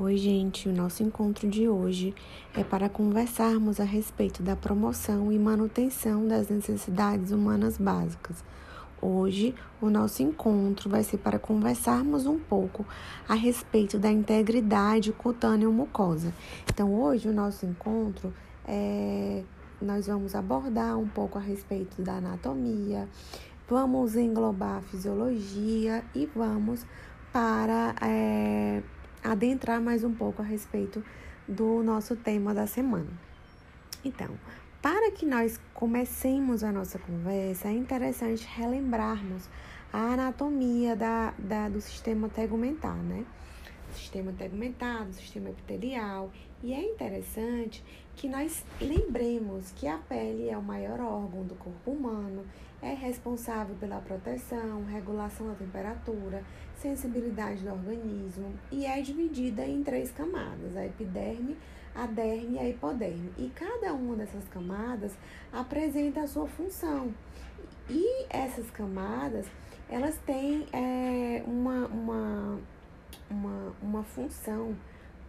Oi, gente. O nosso encontro de hoje é para conversarmos a respeito da promoção e manutenção das necessidades humanas básicas. Hoje, o nosso encontro vai ser para conversarmos um pouco a respeito da integridade cutâneo-mucosa. Então, hoje, o nosso encontro é. Nós vamos abordar um pouco a respeito da anatomia, vamos englobar a fisiologia e vamos para. É, adentrar mais um pouco a respeito do nosso tema da semana. Então, para que nós comecemos a nossa conversa, é interessante relembrarmos a anatomia da, da, do sistema tegumentar, né? sistema tegumentar, do sistema epitelial. E é interessante que nós lembremos que a pele é o maior órgão do corpo humano, é responsável pela proteção, regulação da temperatura, sensibilidade do organismo e é dividida em três camadas: a epiderme, a derme e a hipoderme. E cada uma dessas camadas apresenta a sua função. E essas camadas, elas têm é, uma, uma, uma, uma função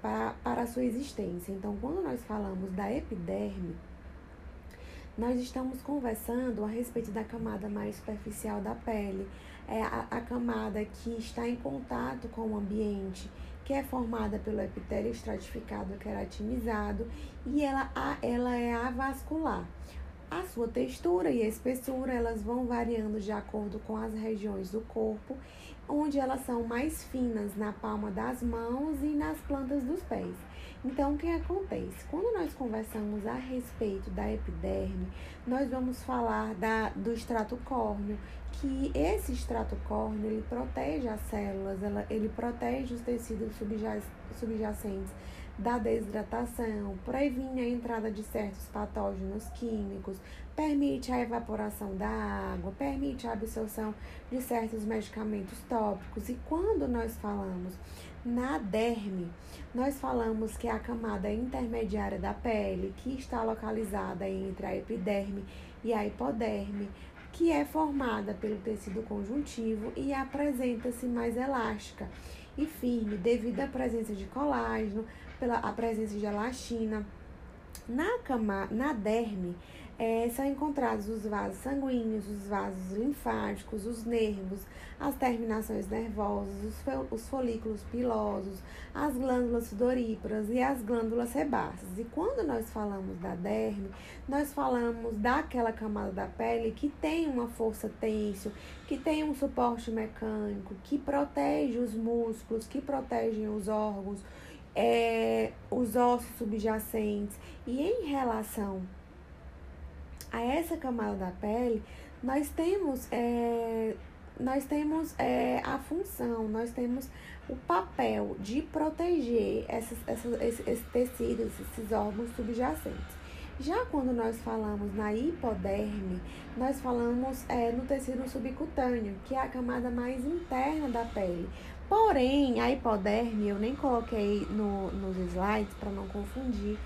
para, para a sua existência. Então, quando nós falamos da epiderme, nós estamos conversando a respeito da camada mais superficial da pele, é a, a camada que está em contato com o ambiente, que é formada pelo epitélio estratificado queratinizado e ela, ela é avascular. A sua textura e espessura elas vão variando de acordo com as regiões do corpo, onde elas são mais finas na palma das mãos e nas plantas dos pés. Então, o que acontece? Quando nós conversamos a respeito da epiderme, nós vamos falar da, do extrato córneo, que esse extrato córneo, ele protege as células, ela, ele protege os tecidos subjacentes da desidratação, previne a entrada de certos patógenos químicos, permite a evaporação da água, permite a absorção de certos medicamentos tópicos. E quando nós falamos na derme, nós falamos que é a camada intermediária da pele, que está localizada entre a epiderme e a hipoderme, que é formada pelo tecido conjuntivo e apresenta-se mais elástica e firme devido à presença de colágeno, pela a presença de elastina. Na, cama, na derme, é, são encontrados os vasos sanguíneos, os vasos linfáticos, os nervos, as terminações nervosas, os, os folículos pilosos, as glândulas sudoríparas e as glândulas sebáceas. E quando nós falamos da derme, nós falamos daquela camada da pele que tem uma força têncil, que tem um suporte mecânico, que protege os músculos, que protegem os órgãos, é, os ossos subjacentes. E em relação a essa camada da pele, nós temos, é, nós temos é, a função, nós temos o papel de proteger essas, essas, esse, esse tecido, esses órgãos subjacentes. Já quando nós falamos na hipoderme, nós falamos é, no tecido subcutâneo, que é a camada mais interna da pele. Porém, a hipoderme eu nem coloquei no, nos slides para não confundir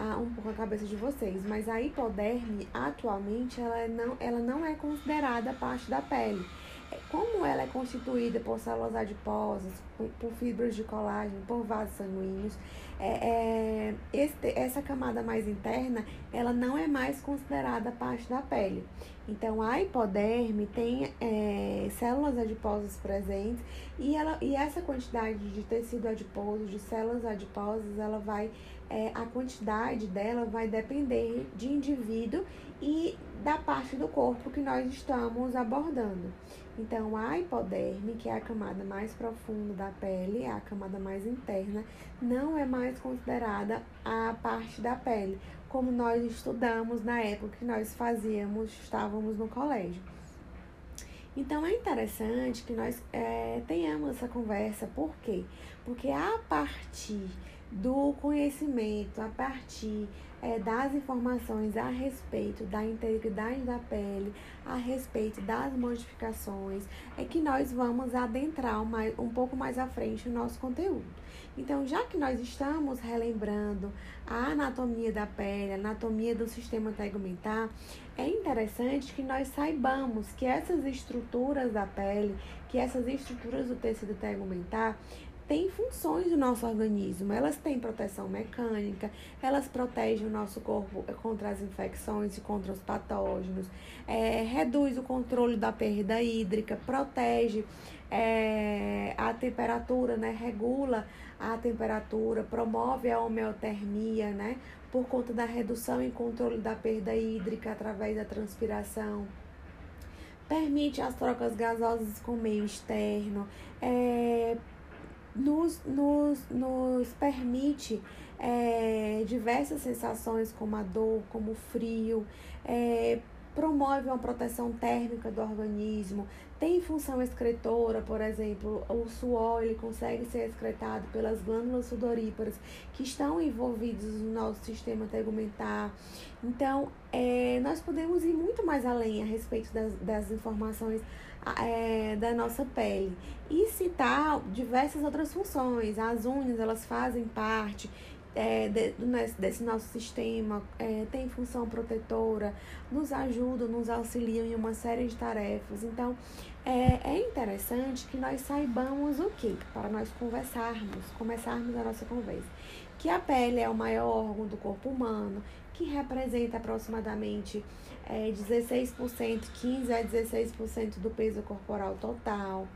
a, um pouco a cabeça de vocês, mas a hipoderme atualmente ela não, ela não é considerada parte da pele. É, como ela é constituída por células adiposas, por, por fibras de colágeno, por vasos sanguíneos, é, é, este, essa camada mais interna, ela não é mais considerada parte da pele. Então, a hipoderme tem é, células adiposas presentes e, ela, e essa quantidade de tecido adiposo, de células adiposas, ela vai é, a quantidade dela vai depender de indivíduo e da parte do corpo que nós estamos abordando. Então, a hipoderme, que é a camada mais profunda da pele, é a camada mais interna, não é mais considerada a parte da pele, como nós estudamos na época que nós fazíamos, estávamos no colégio. Então é interessante que nós é, tenhamos essa conversa, por quê? Porque a partir do conhecimento a partir é, das informações a respeito da integridade da pele, a respeito das modificações, é que nós vamos adentrar mais, um pouco mais à frente o nosso conteúdo. Então, já que nós estamos relembrando a anatomia da pele, a anatomia do sistema tegumentar, é interessante que nós saibamos que essas estruturas da pele, que essas estruturas do tecido tegumentar, têm funções do nosso organismo. Elas têm proteção mecânica, elas protegem o nosso corpo contra as infecções e contra os patógenos, é, reduz o controle da perda hídrica, protege é, a temperatura, né? Regula a temperatura, promove a homeotermia, né? Por conta da redução e controle da perda hídrica através da transpiração permite as trocas gasosas com o meio externo, é, nos, nos, nos permite é, diversas sensações como a dor, como o frio, é, promove uma proteção térmica do organismo, tem função excretora, por exemplo, o suor ele consegue ser excretado pelas glândulas sudoríparas que estão envolvidas no nosso sistema tegumentar. Então, é, nós podemos ir muito mais além a respeito das, das informações é, da nossa pele e citar diversas outras funções. As unhas, elas fazem parte é, de, desse nosso sistema, é, tem função protetora, nos ajudam, nos auxiliam em uma série de tarefas. Então, é, é interessante que nós saibamos o que? Para nós conversarmos, começarmos a nossa conversa. Que a pele é o maior órgão do corpo humano, que representa aproximadamente é, 16%, 15 a 16% do peso corporal total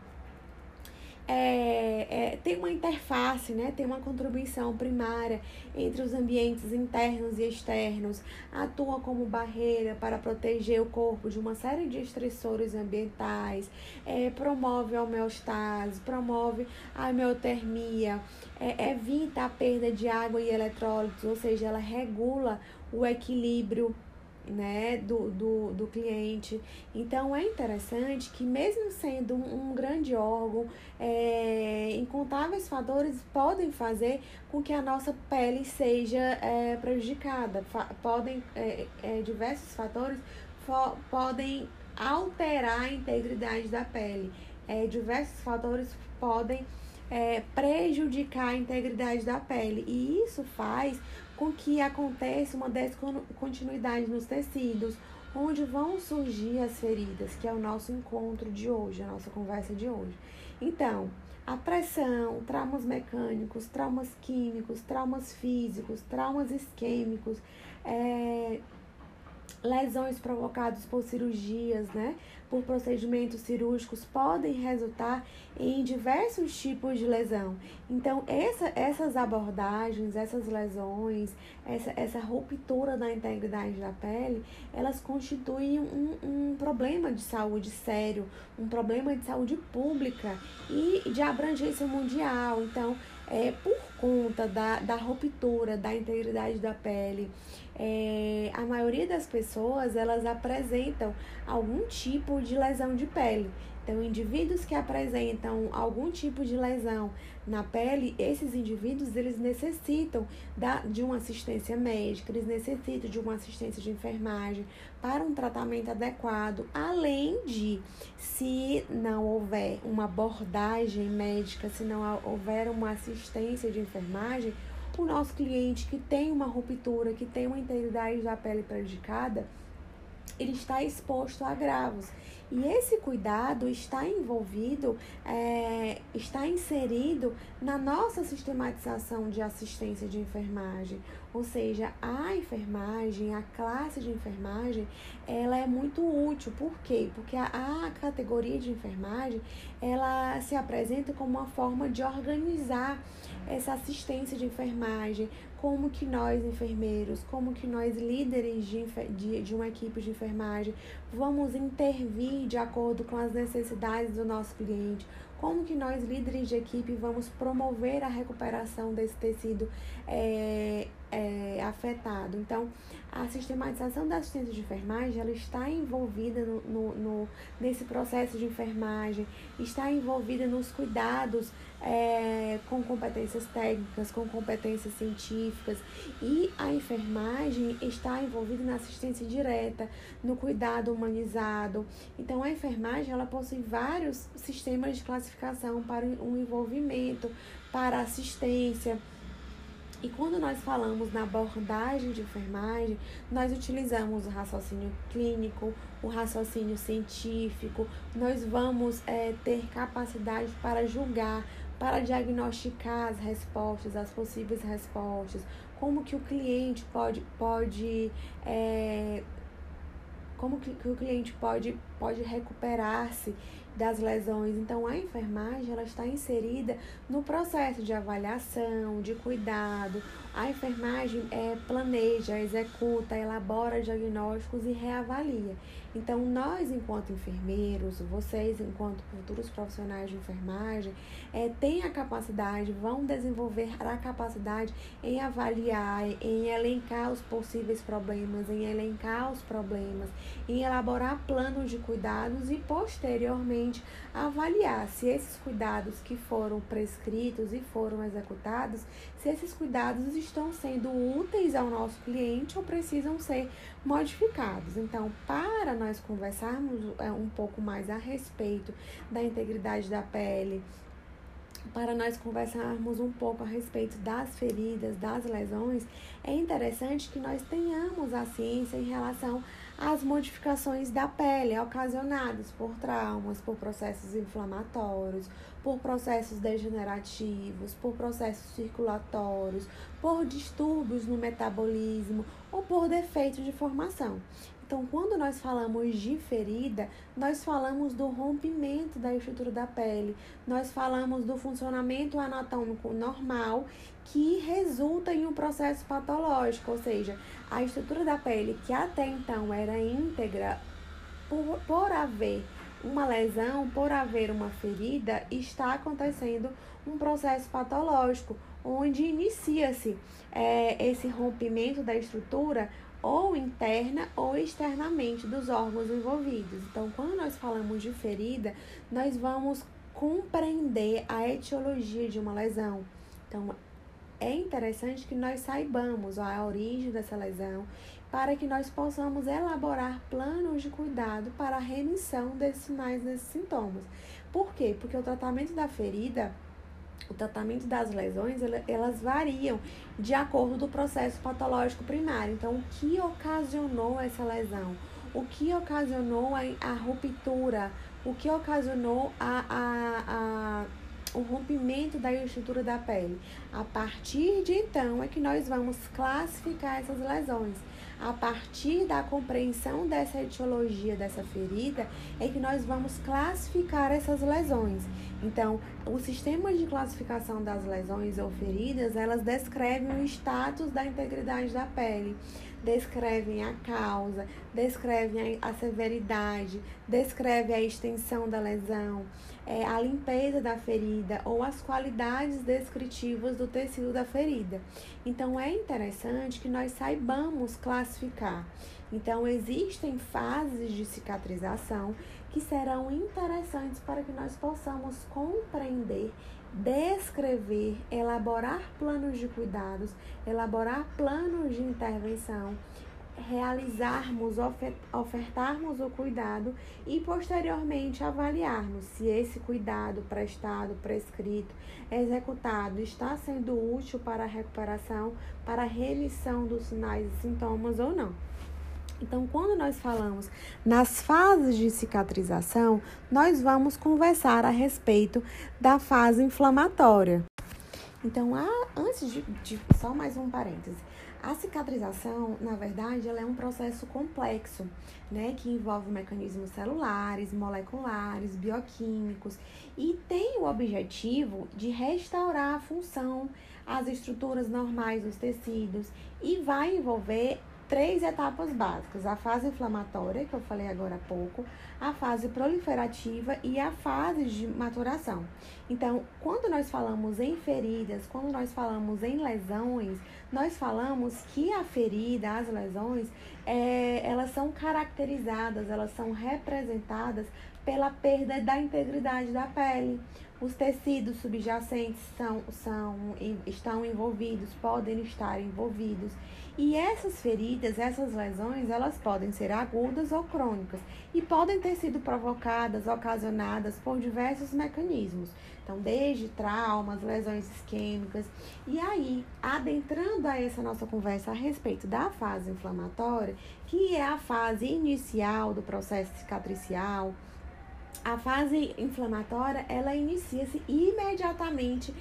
é, é, tem uma interface, né? tem uma contribuição primária entre os ambientes internos e externos, atua como barreira para proteger o corpo de uma série de estressores ambientais, é, promove a homeostase, promove a homeotermia, é, evita a perda de água e eletrólitos, ou seja, ela regula o equilíbrio né, do, do, do cliente. Então é interessante que, mesmo sendo um, um grande órgão, é, incontáveis fatores podem fazer com que a nossa pele seja é, prejudicada. Fa podem, é, é diversos fatores podem alterar a integridade da pele. É, diversos fatores podem é, prejudicar a integridade da pele. E isso faz com que aconteça uma descontinuidade nos tecidos, onde vão surgir as feridas, que é o nosso encontro de hoje, a nossa conversa de hoje. Então, a pressão, traumas mecânicos, traumas químicos, traumas físicos, traumas isquêmicos, é, lesões provocadas por cirurgias, né? Por procedimentos cirúrgicos podem resultar em diversos tipos de lesão. Então, essa, essas abordagens, essas lesões, essa, essa ruptura da integridade da pele, elas constituem um, um problema de saúde sério, um problema de saúde pública e de abrangência mundial. Então, é, por conta da, da ruptura da integridade da pele, é, a maioria das pessoas elas apresentam algum tipo de lesão de pele. Então, indivíduos que apresentam algum tipo de lesão na pele, esses indivíduos eles necessitam da, de uma assistência médica, eles necessitam de uma assistência de enfermagem para um tratamento adequado, além de, se não houver uma abordagem médica, se não houver uma assistência de enfermagem, o nosso cliente que tem uma ruptura, que tem uma integridade da pele prejudicada, ele está exposto a agravos. E esse cuidado está envolvido, é, está inserido na nossa sistematização de assistência de enfermagem. Ou seja, a enfermagem, a classe de enfermagem, ela é muito útil. Por quê? Porque a, a categoria de enfermagem, ela se apresenta como uma forma de organizar essa assistência de enfermagem, como que nós enfermeiros, como que nós líderes de, de, de uma equipe de enfermagem vamos intervir de acordo com as necessidades do nosso cliente, como que nós líderes de equipe vamos promover a recuperação desse tecido é, é, afetado. Então, a sistematização da assistência de enfermagem, ela está envolvida no, no, no nesse processo de enfermagem, está envolvida nos cuidados é, com competências técnicas, com competências científicas, e a enfermagem está envolvida na assistência direta, no cuidado humanizado. Então, a enfermagem, ela possui vários sistemas de classificação para um envolvimento, para assistência, e quando nós falamos na abordagem de enfermagem, nós utilizamos o raciocínio clínico, o raciocínio científico, nós vamos é, ter capacidade para julgar para diagnosticar as respostas, as possíveis respostas, como que o cliente pode, pode é, como que, o cliente pode, pode recuperar-se das lesões. Então, a enfermagem ela está inserida no processo de avaliação, de cuidado. A enfermagem é, planeja, executa, elabora diagnósticos e reavalia. Então, nós, enquanto enfermeiros, vocês, enquanto futuros profissionais de enfermagem, é, têm a capacidade, vão desenvolver a capacidade em avaliar, em elencar os possíveis problemas, em elencar os problemas, em elaborar planos de cuidados e, posteriormente, avaliar se esses cuidados que foram prescritos e foram executados, se esses cuidados estão sendo úteis ao nosso cliente ou precisam ser modificados. Então, para nós conversarmos é, um pouco mais a respeito da integridade da pele, para nós conversarmos um pouco a respeito das feridas, das lesões, é interessante que nós tenhamos a ciência em relação às modificações da pele ocasionadas por traumas, por processos inflamatórios, por processos degenerativos, por processos circulatórios, por distúrbios no metabolismo ou por defeito de formação. Então, quando nós falamos de ferida, nós falamos do rompimento da estrutura da pele, nós falamos do funcionamento anatômico normal que resulta em um processo patológico, ou seja, a estrutura da pele que até então era íntegra, por, por haver uma lesão, por haver uma ferida, está acontecendo um processo patológico, onde inicia-se é, esse rompimento da estrutura ou interna ou externamente dos órgãos envolvidos. Então, quando nós falamos de ferida, nós vamos compreender a etiologia de uma lesão. Então, é interessante que nós saibamos a origem dessa lesão para que nós possamos elaborar planos de cuidado para a remissão desses sinais, desses sintomas. Por quê? Porque o tratamento da ferida o tratamento das lesões, elas variam de acordo do processo patológico primário. Então, o que ocasionou essa lesão? O que ocasionou a, ruptura? O que ocasionou a, a, a o rompimento da estrutura da pele. A partir de então é que nós vamos classificar essas lesões. A partir da compreensão dessa etiologia dessa ferida é que nós vamos classificar essas lesões. Então, o sistema de classificação das lesões ou feridas, elas descrevem o status da integridade da pele, descrevem a causa, descrevem a severidade, descrevem a extensão da lesão, é, a limpeza da ferida ou as qualidades descritivas do tecido da ferida. Então, é interessante que nós saibamos classificar. Então, existem fases de cicatrização que serão interessantes para que nós possamos compreender, descrever, elaborar planos de cuidados, elaborar planos de intervenção, realizarmos, ofertarmos o cuidado e posteriormente avaliarmos se esse cuidado prestado, prescrito, executado está sendo útil para a recuperação, para a remissão dos sinais e sintomas ou não. Então, quando nós falamos nas fases de cicatrização, nós vamos conversar a respeito da fase inflamatória. Então, a, antes de, de só mais um parêntese, a cicatrização, na verdade, ela é um processo complexo, né, que envolve mecanismos celulares, moleculares, bioquímicos e tem o objetivo de restaurar a função, as estruturas normais dos tecidos e vai envolver três etapas básicas: a fase inflamatória, que eu falei agora há pouco, a fase proliferativa e a fase de maturação. Então, quando nós falamos em feridas, quando nós falamos em lesões, nós falamos que a ferida, as lesões, é, elas são caracterizadas, elas são representadas pela perda da integridade da pele. Os tecidos subjacentes são, são, estão envolvidos, podem estar envolvidos. E essas feridas, essas lesões, elas podem ser agudas ou crônicas e podem ter sido provocadas, ocasionadas por diversos mecanismos. Então, desde traumas, lesões isquêmicas. E aí, adentrando a essa nossa conversa a respeito da fase inflamatória, que é a fase inicial do processo cicatricial, a fase inflamatória ela inicia-se imediatamente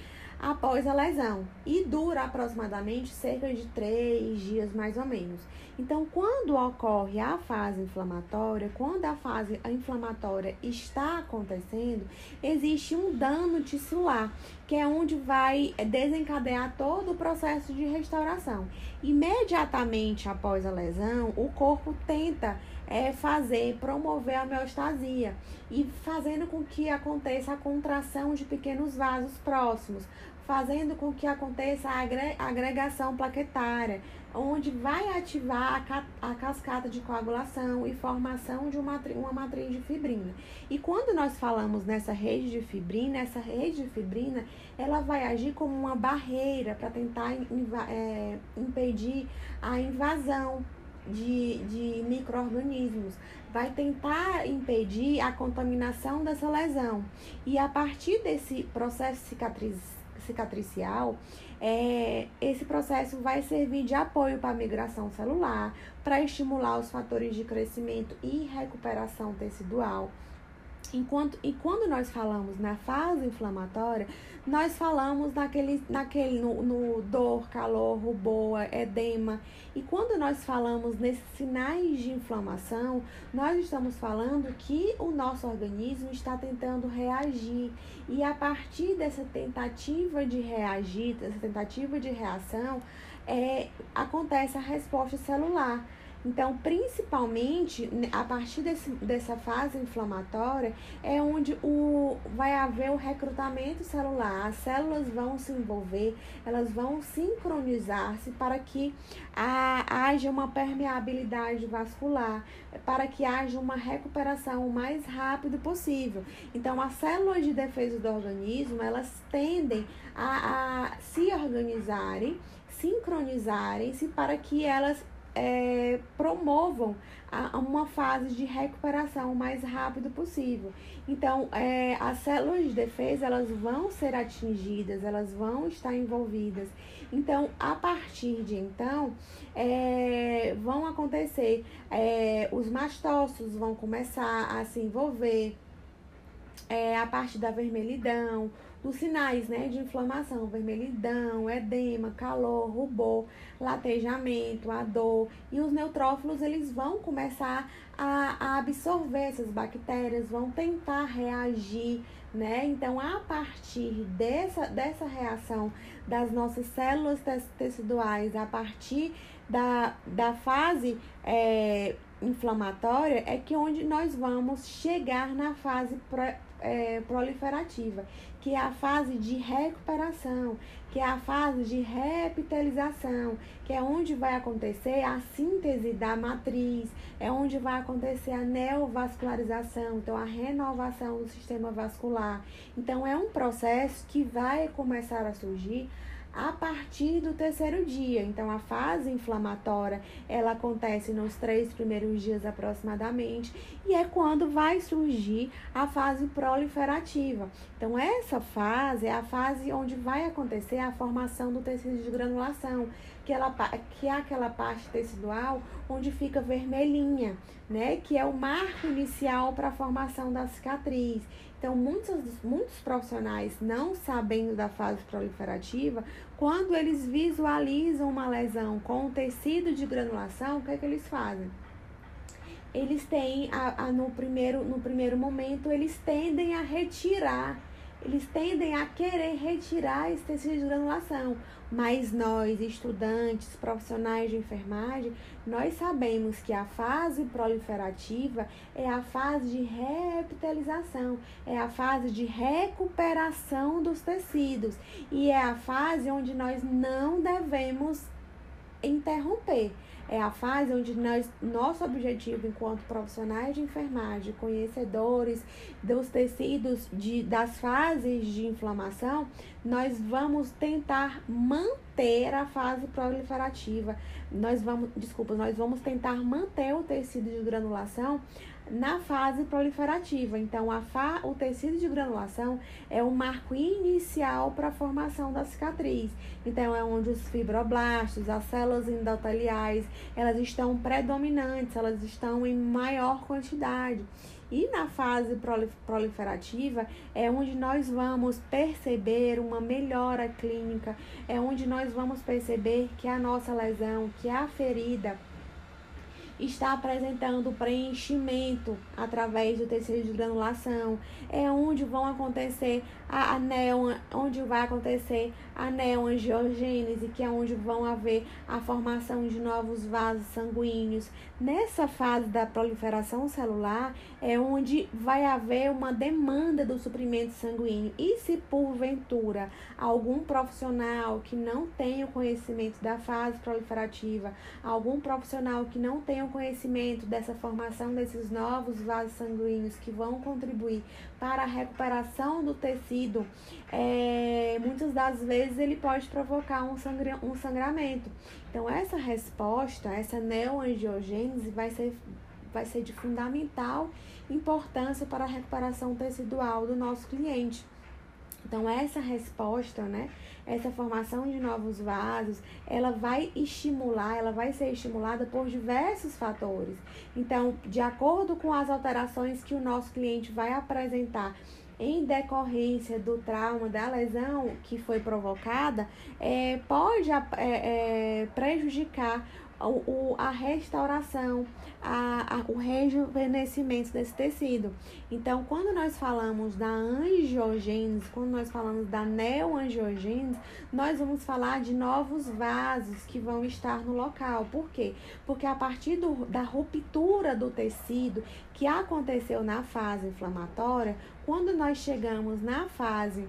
após a lesão e dura aproximadamente cerca de três dias mais ou menos. Então, quando ocorre a fase inflamatória, quando a fase inflamatória está acontecendo, existe um dano tissular, que é onde vai desencadear todo o processo de restauração. Imediatamente após a lesão, o corpo tenta é, fazer, promover a homeostasia e fazendo com que aconteça a contração de pequenos vasos próximos, fazendo com que aconteça a agregação plaquetária, onde vai ativar a, a cascata de coagulação e formação de uma, uma matriz de fibrina. E quando nós falamos nessa rede de fibrina, essa rede de fibrina, ela vai agir como uma barreira para tentar é, impedir a invasão de, de micro-organismos, vai tentar impedir a contaminação dessa lesão. E a partir desse processo cicatriz, cicatricial, é, esse processo vai servir de apoio para a migração celular, para estimular os fatores de crescimento e recuperação tecidual. Enquanto, e quando nós falamos na fase inflamatória, nós falamos naquele, naquele no, no dor, calor, rubor, edema. E quando nós falamos nesses sinais de inflamação, nós estamos falando que o nosso organismo está tentando reagir. E a partir dessa tentativa de reagir, dessa tentativa de reação, é, acontece a resposta celular. Então, principalmente a partir desse, dessa fase inflamatória, é onde o, vai haver o recrutamento celular, as células vão se envolver, elas vão sincronizar-se para que a, haja uma permeabilidade vascular, para que haja uma recuperação o mais rápido possível. Então, as células de defesa do organismo, elas tendem a, a se organizarem, sincronizarem-se para que elas é, promovam a, uma fase de recuperação o mais rápido possível. Então, é, as células de defesa elas vão ser atingidas, elas vão estar envolvidas. Então, a partir de então, é, vão acontecer, é, os mastócitos vão começar a se envolver, é, a parte da vermelhidão, dos sinais né, de inflamação, vermelhidão, edema, calor, rubor, latejamento, a dor. E os neutrófilos eles vão começar a, a absorver essas bactérias, vão tentar reagir, né? Então, a partir dessa, dessa reação das nossas células teciduais, a partir da, da fase é, inflamatória, é que onde nós vamos chegar na fase é, proliferativa, que é a fase de recuperação, que é a fase de repitalização, que é onde vai acontecer a síntese da matriz, é onde vai acontecer a neovascularização, então a renovação do sistema vascular. Então é um processo que vai começar a surgir a partir do terceiro dia. Então, a fase inflamatória ela acontece nos três primeiros dias aproximadamente e é quando vai surgir a fase proliferativa. Então, essa fase é a fase onde vai acontecer a formação do tecido de granulação, que, ela, que é aquela parte tecidual onde fica vermelhinha, né? Que é o marco inicial para a formação da cicatriz. Então, muitos, muitos profissionais não sabendo da fase proliferativa, quando eles visualizam uma lesão com tecido de granulação, o que é que eles fazem? Eles têm, a, a, no, primeiro, no primeiro momento, eles tendem a retirar eles tendem a querer retirar esse tecido de granulação. Mas nós, estudantes, profissionais de enfermagem, nós sabemos que a fase proliferativa é a fase de repitalização, é a fase de recuperação dos tecidos e é a fase onde nós não devemos interromper. É a fase onde nós, nosso objetivo enquanto profissionais de enfermagem, conhecedores dos tecidos de, das fases de inflamação, nós vamos tentar manter a fase proliferativa. Nós vamos, desculpa, nós vamos tentar manter o tecido de granulação na fase proliferativa. Então, a fa o tecido de granulação é o marco inicial para a formação da cicatriz. Então, é onde os fibroblastos, as células endoteliais, elas estão predominantes, elas estão em maior quantidade. E na fase proliferativa é onde nós vamos perceber uma melhora clínica, é onde nós vamos perceber que a nossa lesão, que a ferida, está apresentando preenchimento através do tecido de granulação, é onde vão acontecer a, a neo, onde vai acontecer a neoangiogênese, que é onde vão haver a formação de novos vasos sanguíneos. Nessa fase da proliferação celular é onde vai haver uma demanda do suprimento sanguíneo. E se porventura algum profissional que não tenha o conhecimento da fase proliferativa, algum profissional que não tenha o conhecimento dessa formação desses novos vasos sanguíneos que vão contribuir para a recuperação do tecido, é, muitas das vezes ele pode provocar um, sangra, um sangramento. Então, essa resposta, essa neoangiogênese vai ser, vai ser de fundamental importância para a recuperação tecidual do nosso cliente. Então, essa resposta, né, essa formação de novos vasos, ela vai estimular, ela vai ser estimulada por diversos fatores. Então, de acordo com as alterações que o nosso cliente vai apresentar em decorrência do trauma, da lesão que foi provocada, é, pode é, é, prejudicar o, a restauração, a, a, o rejuvenescimento desse tecido. Então, quando nós falamos da angiogênese, quando nós falamos da neoangiogênese, nós vamos falar de novos vasos que vão estar no local. Por quê? Porque a partir do, da ruptura do tecido que aconteceu na fase inflamatória, quando nós chegamos na fase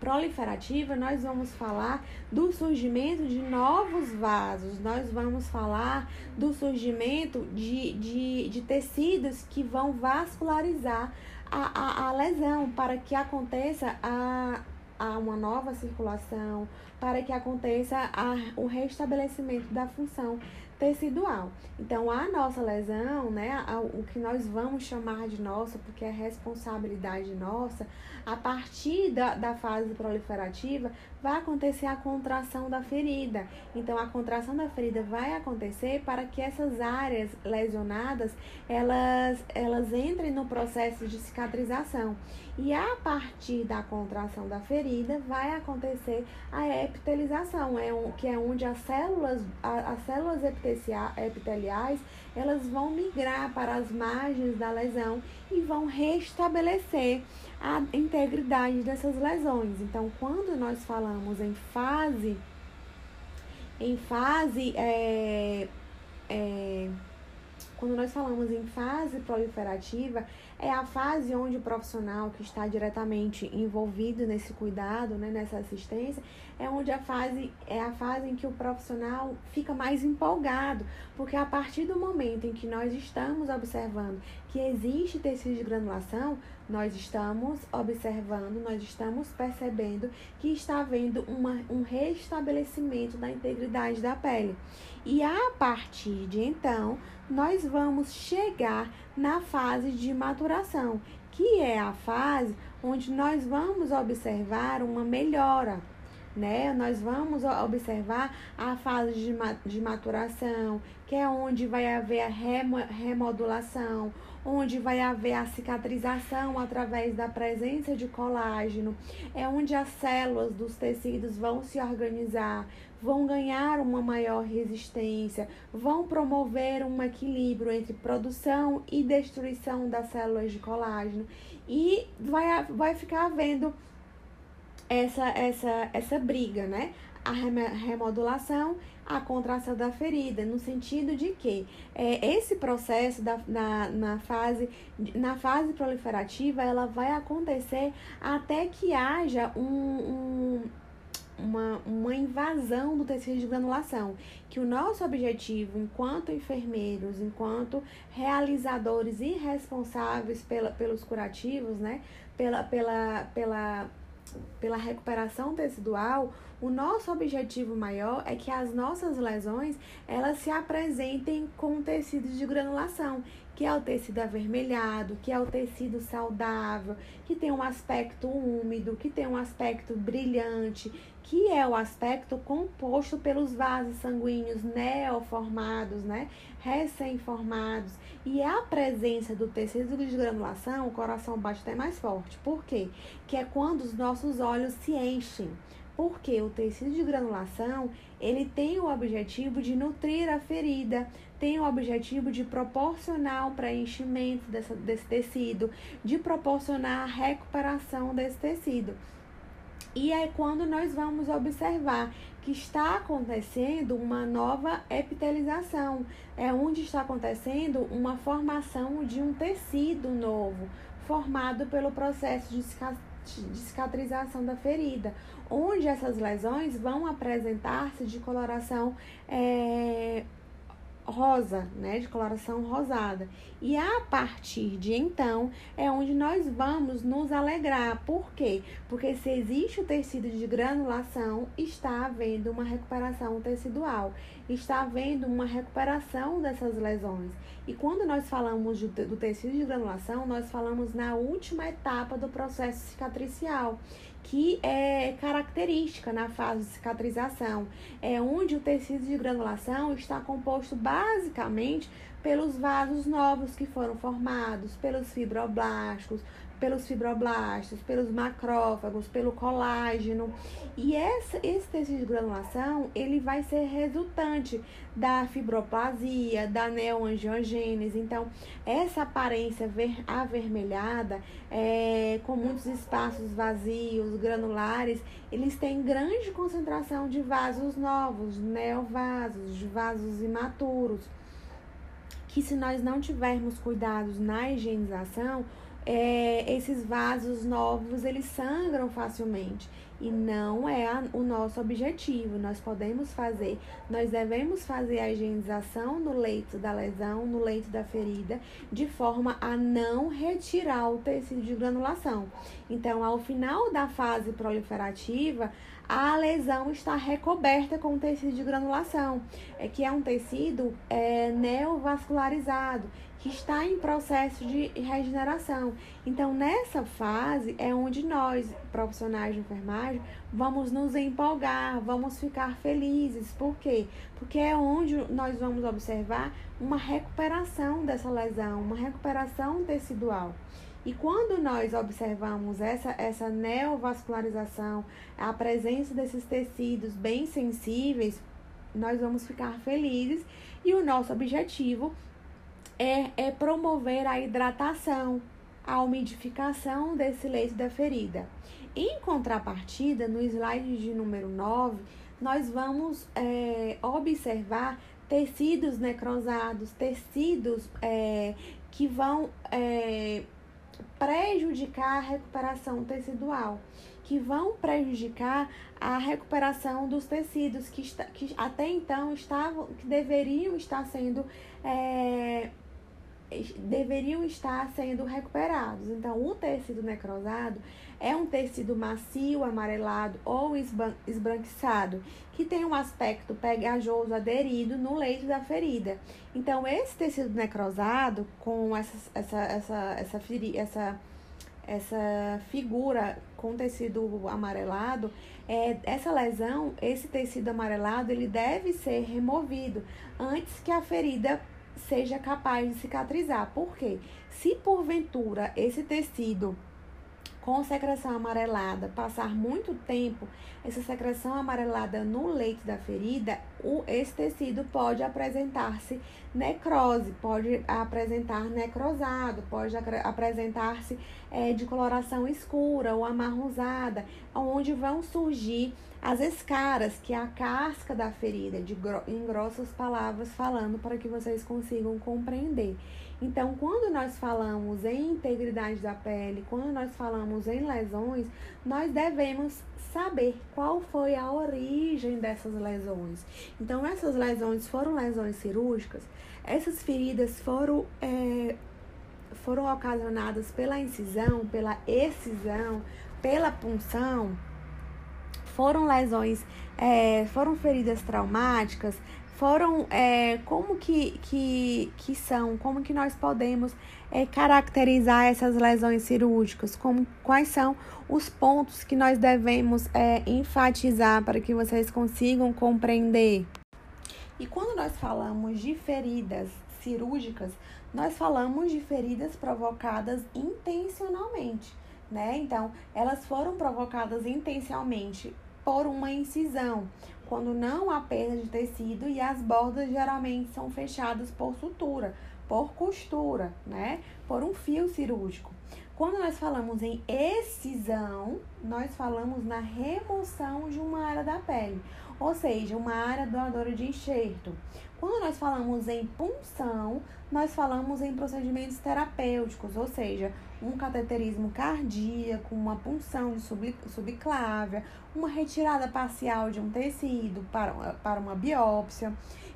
proliferativa, nós vamos falar do surgimento de novos vasos, nós vamos falar do surgimento de, de, de tecidos que vão vascularizar a, a, a lesão para que aconteça a, a uma nova circulação, para que aconteça a, o restabelecimento da função tecidual. Então, a nossa lesão, né, o que nós vamos chamar de nossa, porque é responsabilidade nossa, a partir da, da fase proliferativa, vai acontecer a contração da ferida. Então, a contração da ferida vai acontecer para que essas áreas lesionadas, elas, elas entrem no processo de cicatrização. E a partir da contração da ferida, vai acontecer a epitelização, é um, que é onde as células, a, as células epiteliais, elas vão migrar para as margens da lesão e vão restabelecer a integridade dessas lesões. Então, quando nós falamos em fase, em fase, é, é, quando nós falamos em fase proliferativa, é a fase onde o profissional que está diretamente envolvido nesse cuidado, né, nessa assistência, é onde a fase é a fase em que o profissional fica mais empolgado, porque a partir do momento em que nós estamos observando que existe tecido de granulação, nós estamos observando, nós estamos percebendo que está havendo uma, um restabelecimento da integridade da pele. E a partir de então, nós vamos chegar na fase de maturação, que é a fase onde nós vamos observar uma melhora né? Nós vamos observar a fase de, de maturação, que é onde vai haver a remodulação, onde vai haver a cicatrização através da presença de colágeno, é onde as células dos tecidos vão se organizar, vão ganhar uma maior resistência, vão promover um equilíbrio entre produção e destruição das células de colágeno e vai, vai ficar havendo essa, essa, essa briga, né? A remodulação, a contração da ferida, no sentido de que é, esse processo da, na, na, fase, na fase proliferativa ela vai acontecer até que haja um, um uma, uma invasão do tecido de granulação, que o nosso objetivo, enquanto enfermeiros, enquanto realizadores e responsáveis pela, pelos curativos, né, pela, pela, pela pela recuperação tecidual, o nosso objetivo maior é que as nossas lesões elas se apresentem com tecidos de granulação, que é o tecido avermelhado, que é o tecido saudável, que tem um aspecto úmido, que tem um aspecto brilhante, que é o aspecto composto pelos vasos sanguíneos neoformados, né? Recém-formados. E a presença do tecido de granulação, o coração bate até mais forte. Por quê? Que é quando os nossos olhos se enchem porque o tecido de granulação ele tem o objetivo de nutrir a ferida, tem o objetivo de proporcionar o preenchimento dessa, desse tecido, de proporcionar a recuperação desse tecido. E é quando nós vamos observar que está acontecendo uma nova epitelização, é onde está acontecendo uma formação de um tecido novo, formado pelo processo de de cicatrização da ferida, onde essas lesões vão apresentar-se de coloração é, rosa, né, de coloração rosada. E a partir de então é onde nós vamos nos alegrar. Por quê? Porque se existe o tecido de granulação, está havendo uma recuperação tecidual, está havendo uma recuperação dessas lesões. E quando nós falamos do tecido de granulação, nós falamos na última etapa do processo cicatricial que é característica na fase de cicatrização, é onde o tecido de granulação está composto basicamente pelos vasos novos que foram formados, pelos fibroblastos, pelos fibroblastos, pelos macrófagos, pelo colágeno. E essa, esse tecido de granulação, ele vai ser resultante da fibroplasia, da neoangiogênese. Então, essa aparência ver, avermelhada, é, com muitos espaços vazios, granulares, eles têm grande concentração de vasos novos, neovasos, de vasos imaturos que se nós não tivermos cuidados na higienização, é, esses vasos novos eles sangram facilmente e não é a, o nosso objetivo. Nós podemos fazer, nós devemos fazer a higienização no leito da lesão, no leito da ferida, de forma a não retirar o tecido de granulação. Então, ao final da fase proliferativa, a lesão está recoberta com tecido de granulação, é que é um tecido é, neovascularizado que está em processo de regeneração. Então, nessa fase é onde nós, profissionais de enfermagem, vamos nos empolgar, vamos ficar felizes. Por quê? Porque é onde nós vamos observar uma recuperação dessa lesão, uma recuperação tecidual. E quando nós observamos essa, essa neovascularização, a presença desses tecidos bem sensíveis, nós vamos ficar felizes e o nosso objetivo é, é promover a hidratação, a umidificação desse leito da ferida. Em contrapartida, no slide de número 9, nós vamos é, observar tecidos necrosados, tecidos é, que vão é, prejudicar a recuperação tecidual, que vão prejudicar a recuperação dos tecidos que, está, que até então estavam, que deveriam estar sendo é, deveriam estar sendo recuperados. Então, o tecido necrosado é um tecido macio, amarelado ou esbranquiçado, que tem um aspecto pegajoso aderido no leito da ferida. Então, esse tecido necrosado, com essa, essa, essa, essa, essa, essa figura com tecido amarelado, é, essa lesão, esse tecido amarelado, ele deve ser removido antes que a ferida seja capaz de cicatrizar. Por quê? Se porventura esse tecido com secreção amarelada passar muito tempo, essa secreção amarelada no leito da ferida, o, esse tecido pode apresentar-se necrose, pode apresentar necrosado, pode apresentar-se é, de coloração escura ou amarronzada, onde vão surgir as escaras, que é a casca da ferida, de, em grossas palavras falando, para que vocês consigam compreender. Então, quando nós falamos em integridade da pele, quando nós falamos em lesões, nós devemos saber qual foi a origem dessas lesões. Então, essas lesões foram lesões cirúrgicas, essas feridas foram, é, foram ocasionadas pela incisão, pela excisão, pela punção, foram lesões, é, foram feridas traumáticas, foram é, como que, que, que são, como que nós podemos é, caracterizar essas lesões cirúrgicas, como, quais são os pontos que nós devemos é, enfatizar para que vocês consigam compreender. E quando nós falamos de feridas cirúrgicas, nós falamos de feridas provocadas intencionalmente, né? Então, elas foram provocadas intencionalmente por uma incisão, quando não há perda de tecido e as bordas geralmente são fechadas por sutura, por costura, né? Por um fio cirúrgico. Quando nós falamos em excisão, nós falamos na remoção de uma área da pele, ou seja, uma área doadora de enxerto. Quando nós falamos em punção, nós falamos em procedimentos terapêuticos, ou seja, um cateterismo cardíaco, uma punção de sub, subclávia, uma retirada parcial de um tecido para, para uma biópsia.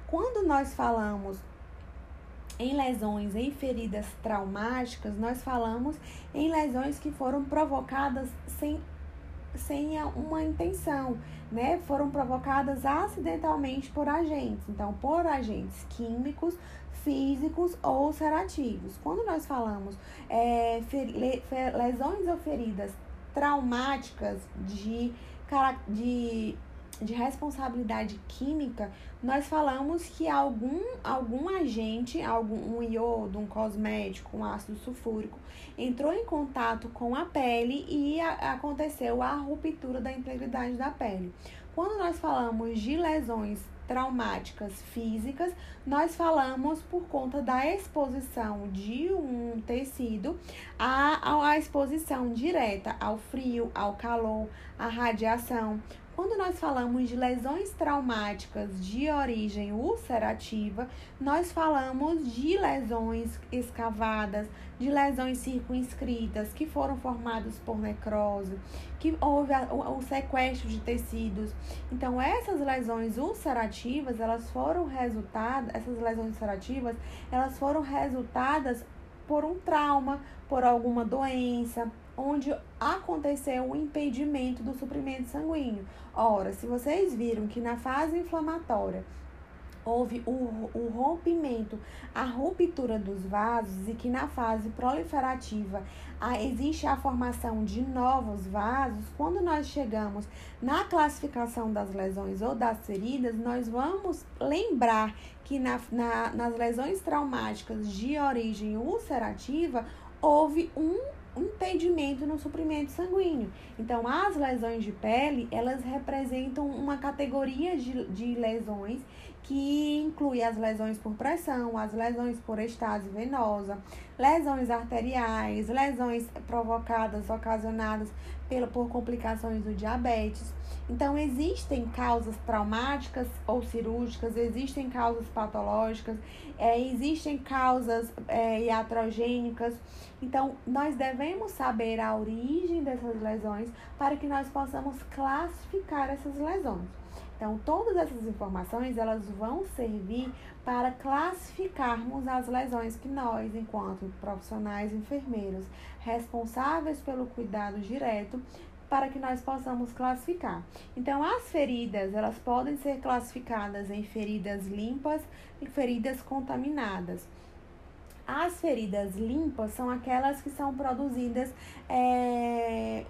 Quando nós falamos em lesões, em feridas traumáticas, nós falamos em lesões que foram provocadas sem, sem uma intenção, né? Foram provocadas acidentalmente por agentes, então por agentes químicos, físicos ou serativos. Quando nós falamos é, lesões ou feridas traumáticas de, de de responsabilidade química, nós falamos que algum, algum agente, algum um iodo, um cosmético, um ácido sulfúrico, entrou em contato com a pele e a, aconteceu a ruptura da integridade da pele. Quando nós falamos de lesões traumáticas físicas, nós falamos por conta da exposição de um tecido à, à exposição direta ao frio, ao calor, à radiação. Quando nós falamos de lesões traumáticas de origem ulcerativa, nós falamos de lesões escavadas, de lesões circunscritas que foram formadas por necrose, que houve o sequestro de tecidos. Então, essas lesões ulcerativas, elas foram resultado, essas lesões ulcerativas, elas foram resultadas por um trauma, por alguma doença, onde aconteceu o impedimento do suprimento sanguíneo. Ora, se vocês viram que na fase inflamatória houve o, o, rompimento, a ruptura dos vasos e que na fase proliferativa a, existe a formação de novos vasos, quando nós chegamos na classificação das lesões ou das feridas, nós vamos lembrar que na, na, nas lesões traumáticas de origem ulcerativa houve um impedimento no suprimento sanguíneo. Então, as lesões de pele, elas representam uma categoria de, de lesões que inclui as lesões por pressão, as lesões por estase venosa, lesões arteriais, lesões provocadas, ocasionadas pela, por complicações do diabetes. Então, existem causas traumáticas ou cirúrgicas, existem causas patológicas, é, existem causas é, iatrogênicas. Então, nós devemos saber a origem dessas lesões para que nós possamos classificar essas lesões. Então, todas essas informações, elas vão servir para classificarmos as lesões que nós, enquanto profissionais enfermeiros responsáveis pelo cuidado direto, para que nós possamos classificar. Então, as feridas, elas podem ser classificadas em feridas limpas e feridas contaminadas. As feridas limpas são aquelas que são produzidas é,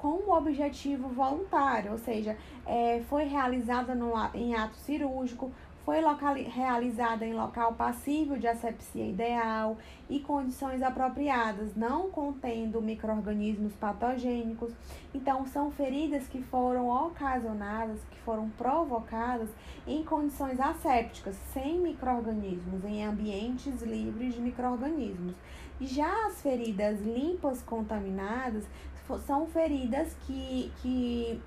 com o objetivo voluntário, ou seja, é, foi realizada no, em ato cirúrgico, foi local, realizada em local passível de asepsia ideal e condições apropriadas, não contendo micro-organismos patogênicos. Então, são feridas que foram ocasionadas, que foram provocadas em condições assépticas, sem micro-organismos, em ambientes livres de micro-organismos. Já as feridas limpas contaminadas são feridas que, que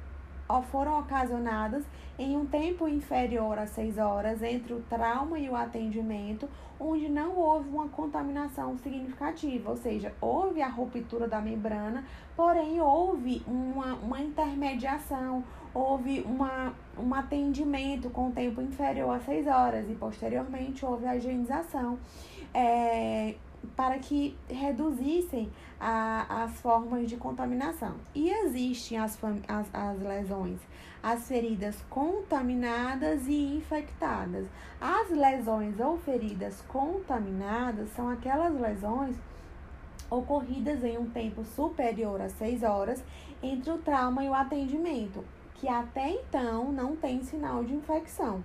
foram ocasionadas em um tempo inferior a 6 horas entre o trauma e o atendimento, onde não houve uma contaminação significativa, ou seja, houve a ruptura da membrana, porém houve uma, uma intermediação, houve uma, um atendimento com tempo inferior a 6 horas e posteriormente houve a higienização. É, para que reduzissem a, as formas de contaminação. E existem as, as, as lesões, as feridas contaminadas e infectadas. As lesões ou feridas contaminadas são aquelas lesões ocorridas em um tempo superior a seis horas entre o trauma e o atendimento, que até então não tem sinal de infecção.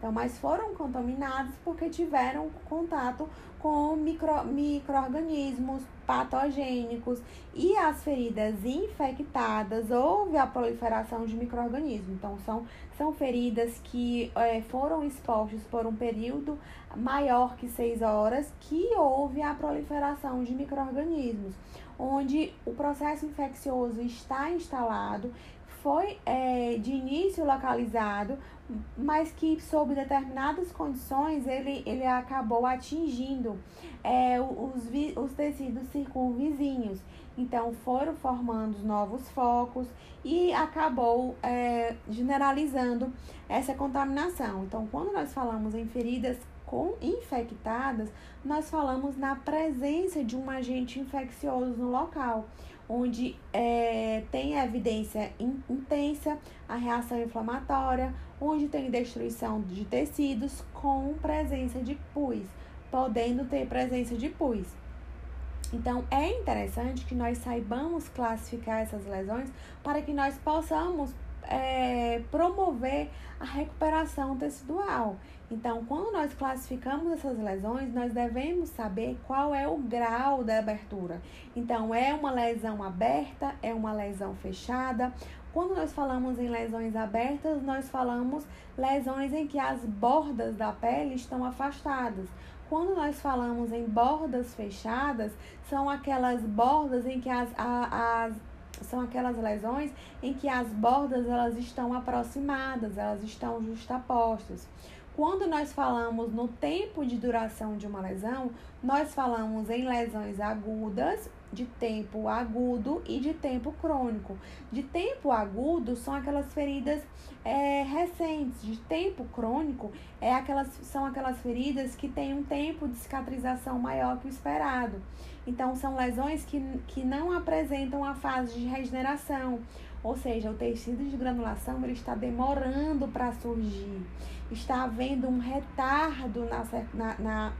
Então, mas foram contaminados porque tiveram contato com micro, micro-organismos patogênicos e as feridas infectadas houve a proliferação de micro-organismos. Então, são, são feridas que é, foram expostas por um período maior que seis horas que houve a proliferação de micro-organismos, onde o processo infeccioso está instalado foi é, de início localizado, mas que sob determinadas condições ele, ele acabou atingindo é, os, os tecidos circunvizinhos. Então foram formando novos focos e acabou é, generalizando essa contaminação. Então, quando nós falamos em feridas com infectadas, nós falamos na presença de um agente infeccioso no local onde é, tem evidência in, intensa a reação inflamatória, onde tem destruição de tecidos com presença de pus, podendo ter presença de pus. Então, é interessante que nós saibamos classificar essas lesões para que nós possamos é, promover a recuperação tecidual. Então, quando nós classificamos essas lesões, nós devemos saber qual é o grau da abertura. Então, é uma lesão aberta, é uma lesão fechada. Quando nós falamos em lesões abertas, nós falamos lesões em que as bordas da pele estão afastadas. Quando nós falamos em bordas fechadas, são aquelas bordas em que as, a, as são aquelas lesões em que as bordas elas estão aproximadas, elas estão justapostas. Quando nós falamos no tempo de duração de uma lesão, nós falamos em lesões agudas, de tempo agudo e de tempo crônico. De tempo agudo são aquelas feridas é, recentes, de tempo crônico é aquelas, são aquelas feridas que têm um tempo de cicatrização maior que o esperado. Então, são lesões que, que não apresentam a fase de regeneração, ou seja, o tecido de granulação ele está demorando para surgir, está havendo um retardo na, na, na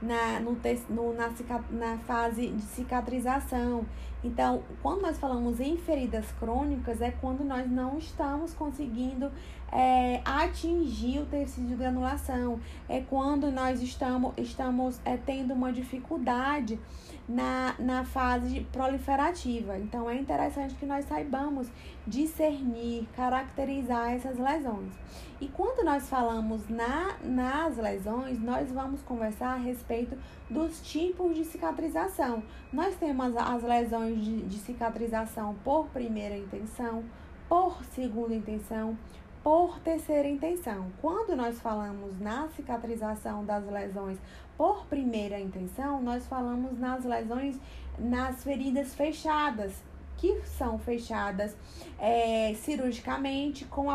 na, no, no, na, na fase de cicatrização. Então, quando nós falamos em feridas crônicas, é quando nós não estamos conseguindo é, atingir o tecido de granulação, é quando nós estamos, estamos é, tendo uma dificuldade na, na fase proliferativa. Então, é interessante que nós saibamos discernir, caracterizar essas lesões. E quando nós falamos na, nas lesões, nós vamos conversar a respeito dos tipos de cicatrização. Nós temos as lesões de, de cicatrização por primeira intenção, por segunda intenção, por terceira intenção. Quando nós falamos na cicatrização das lesões por primeira intenção, nós falamos nas lesões, nas feridas fechadas, que são fechadas é, cirurgicamente com,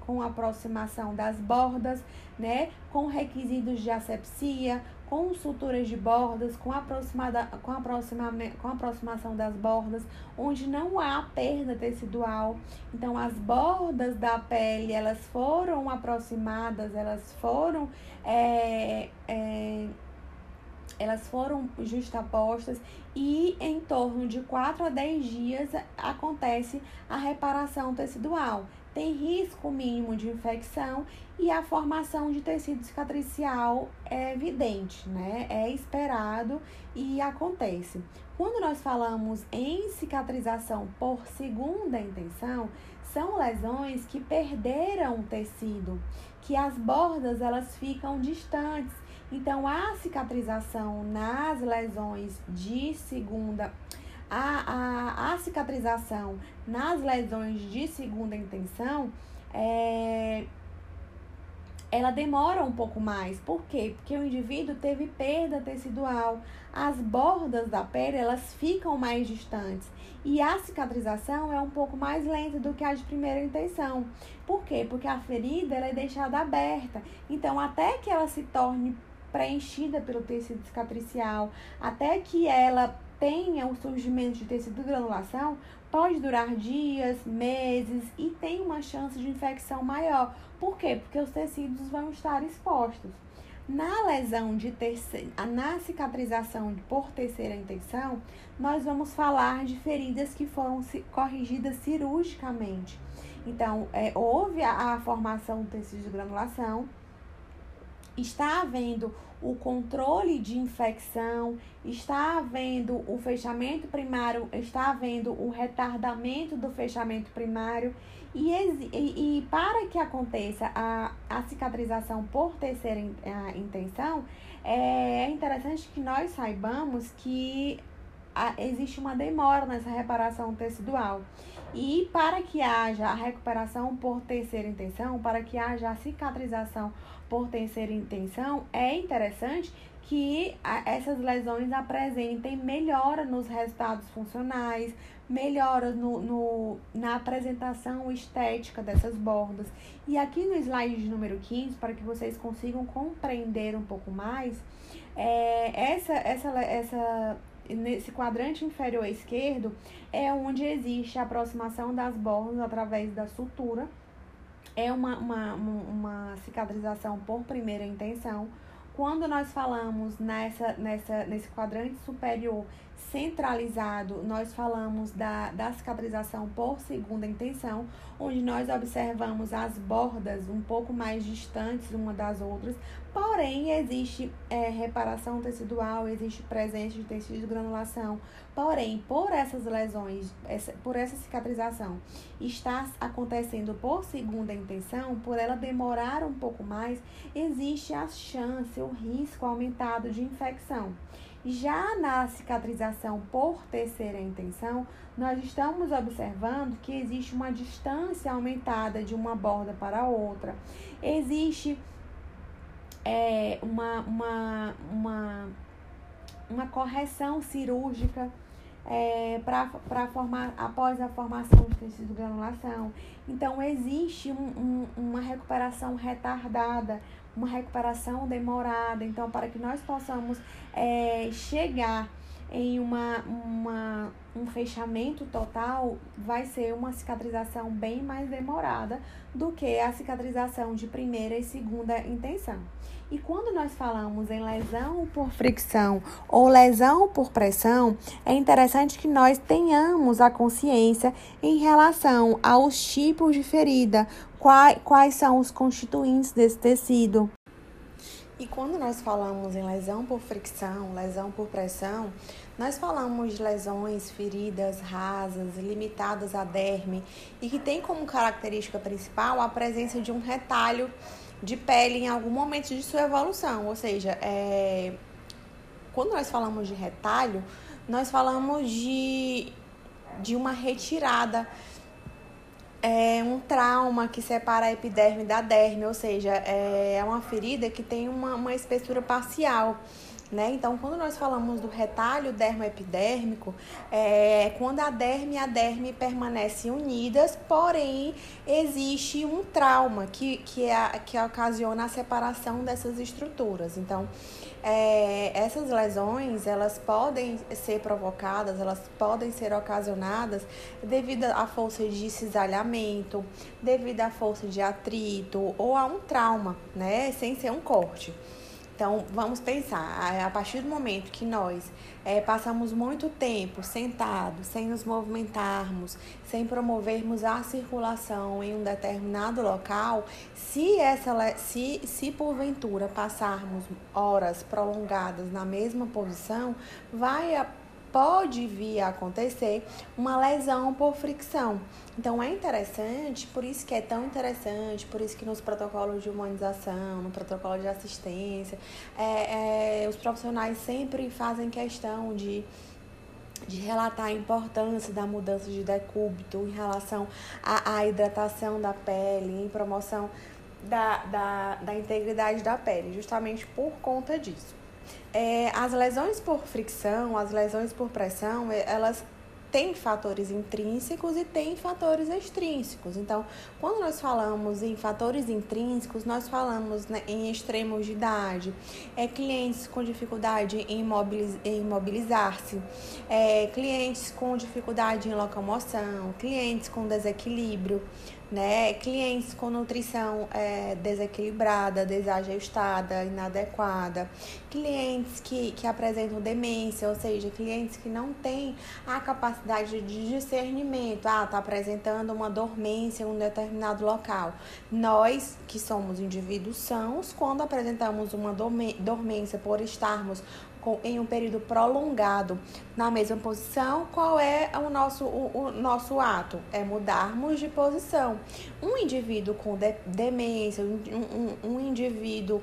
com aproximação das bordas, né, com requisitos de asepsia, com suturas de bordas, com, aproximada, com, aproxima, com aproximação das bordas, onde não há perda tecidual. Então, as bordas da pele, elas foram aproximadas, elas foram... É, é, elas foram justapostas e em torno de 4 a 10 dias acontece a reparação tecidual. Tem risco mínimo de infecção e a formação de tecido cicatricial é evidente, né? É esperado e acontece. Quando nós falamos em cicatrização por segunda intenção, são lesões que perderam o tecido, que as bordas elas ficam distantes então, a cicatrização nas lesões de segunda, a, a, a cicatrização nas lesões de segunda intenção, é, ela demora um pouco mais. Por quê? Porque o indivíduo teve perda tecidual. As bordas da pele, elas ficam mais distantes. E a cicatrização é um pouco mais lenta do que a de primeira intenção. Por quê? Porque a ferida ela é deixada aberta. Então, até que ela se torne preenchida pelo tecido cicatricial, até que ela tenha o surgimento de tecido granulação, pode durar dias, meses e tem uma chance de infecção maior. Por quê? Porque os tecidos vão estar expostos. Na lesão de terceira, na cicatrização por terceira intenção, nós vamos falar de feridas que foram corrigidas cirurgicamente. Então, é, houve a, a formação do tecido de granulação, está havendo o controle de infecção, está havendo o fechamento primário, está havendo o retardamento do fechamento primário e, e, e para que aconteça a, a cicatrização por terceira intenção, é interessante que nós saibamos que a, existe uma demora nessa reparação tecidual. E para que haja a recuperação por terceira intenção, para que haja a cicatrização por terceira intenção, é interessante que essas lesões apresentem melhora nos resultados funcionais, melhora no, no, na apresentação estética dessas bordas. E aqui no slide número 15, para que vocês consigam compreender um pouco mais, é, essa, essa, essa nesse quadrante inferior esquerdo é onde existe a aproximação das bordas através da sutura. É uma, uma, uma cicatrização por primeira intenção. Quando nós falamos nessa, nessa, nesse quadrante superior centralizado, nós falamos da, da cicatrização por segunda intenção, onde nós observamos as bordas um pouco mais distantes uma das outras, porém existe é, reparação tecidual, existe presença de tecido de granulação, porém, por essas lesões, essa, por essa cicatrização está acontecendo por segunda intenção, por ela demorar um pouco mais, existe a chance, o risco aumentado de infecção. Já na cicatrização por terceira intenção, nós estamos observando que existe uma distância aumentada de uma borda para outra. Existe é, uma, uma, uma, uma correção cirúrgica é, para formar após a formação de tecido granulação. Então existe um, um, uma recuperação retardada, uma recuperação demorada. Então, para que nós possamos é, chegar em uma, uma, um fechamento total, vai ser uma cicatrização bem mais demorada do que a cicatrização de primeira e segunda intenção. E quando nós falamos em lesão por fricção ou lesão por pressão, é interessante que nós tenhamos a consciência em relação aos tipos de ferida, quais, quais são os constituintes desse tecido. E quando nós falamos em lesão por fricção, lesão por pressão, nós falamos de lesões, feridas rasas, limitadas à derme e que tem como característica principal a presença de um retalho de pele em algum momento de sua evolução. Ou seja, é... quando nós falamos de retalho, nós falamos de, de uma retirada é um trauma que separa a epiderme da derme, ou seja, é uma ferida que tem uma, uma espessura parcial. Né? Então, quando nós falamos do retalho dermoepidérmico, é quando a derme e a derme permanecem unidas, porém existe um trauma que, que, é, que ocasiona a separação dessas estruturas. Então, é, essas lesões, elas podem ser provocadas, elas podem ser ocasionadas devido à força de cisalhamento, devido à força de atrito ou a um trauma, né? Sem ser um corte. Então, vamos pensar, a partir do momento que nós é, passamos muito tempo sentados, sem nos movimentarmos, sem promovermos a circulação em um determinado local, se, essa, se, se porventura passarmos horas prolongadas na mesma posição, vai pode vir a acontecer uma lesão por fricção. Então é interessante, por isso que é tão interessante, por isso que nos protocolos de humanização, no protocolo de assistência, é, é, os profissionais sempre fazem questão de de relatar a importância da mudança de decúbito em relação à, à hidratação da pele, em promoção da, da, da integridade da pele, justamente por conta disso. É, as lesões por fricção, as lesões por pressão, elas tem fatores intrínsecos e tem fatores extrínsecos. Então, quando nós falamos em fatores intrínsecos, nós falamos né, em extremos de idade, é, clientes com dificuldade em, em mobilizar-se, é, clientes com dificuldade em locomoção, clientes com desequilíbrio né? Clientes com nutrição é, desequilibrada, desajustada, inadequada, clientes que, que apresentam demência, ou seja, clientes que não têm a capacidade de discernimento, ah, tá apresentando uma dormência em um determinado local. Nós, que somos indivíduos sãos, quando apresentamos uma dormência por estarmos em um período prolongado na mesma posição, qual é o nosso, o, o nosso ato? É mudarmos de posição. Um indivíduo com de, demência, um, um, um indivíduo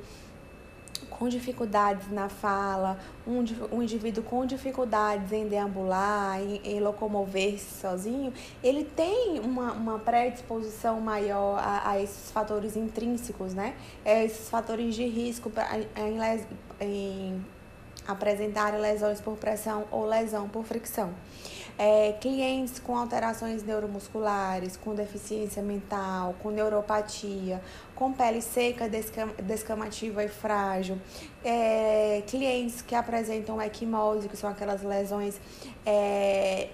com dificuldades na fala, um, um indivíduo com dificuldades em deambular, em, em locomover-se sozinho, ele tem uma, uma predisposição maior a, a, esses fatores intrínsecos, né? É, esses fatores de risco pra, em, em apresentarem lesões por pressão ou lesão por fricção. É, clientes com alterações neuromusculares, com deficiência mental, com neuropatia, com pele seca, descamativa e frágil, é, clientes que apresentam equimose, que são aquelas lesões é,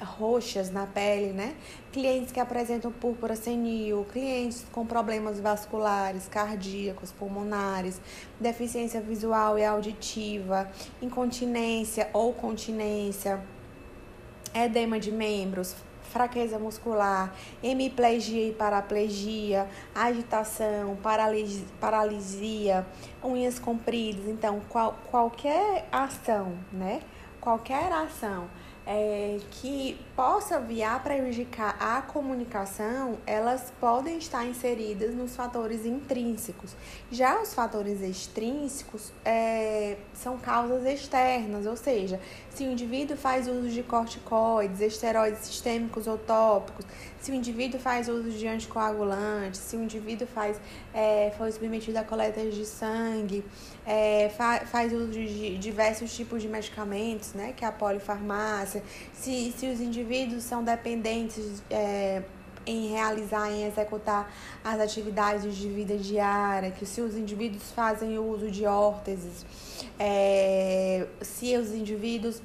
roxas na pele, né? Clientes que apresentam púrpura senil, clientes com problemas vasculares, cardíacos, pulmonares, deficiência visual e auditiva, incontinência ou continência, edema de membros, fraqueza muscular, hemiplegia e paraplegia, agitação, paralisia, paralisia unhas compridas. Então, qual, qualquer ação, né? Qualquer ação é, que possa vir a prejudicar a comunicação, elas podem estar inseridas nos fatores intrínsecos. Já os fatores extrínsecos é, são causas externas, ou seja, se o indivíduo faz uso de corticoides, esteroides sistêmicos ou tópicos, se o indivíduo faz uso de anticoagulantes, se o indivíduo faz, é, foi submetido a coletas de sangue, é, fa, faz uso de diversos tipos de medicamentos, né, que é a polifarmácia, se, se os indivíduos são dependentes é, em realizar, em executar as atividades de vida diária, que se os indivíduos fazem uso de órteses, é, se os indivíduos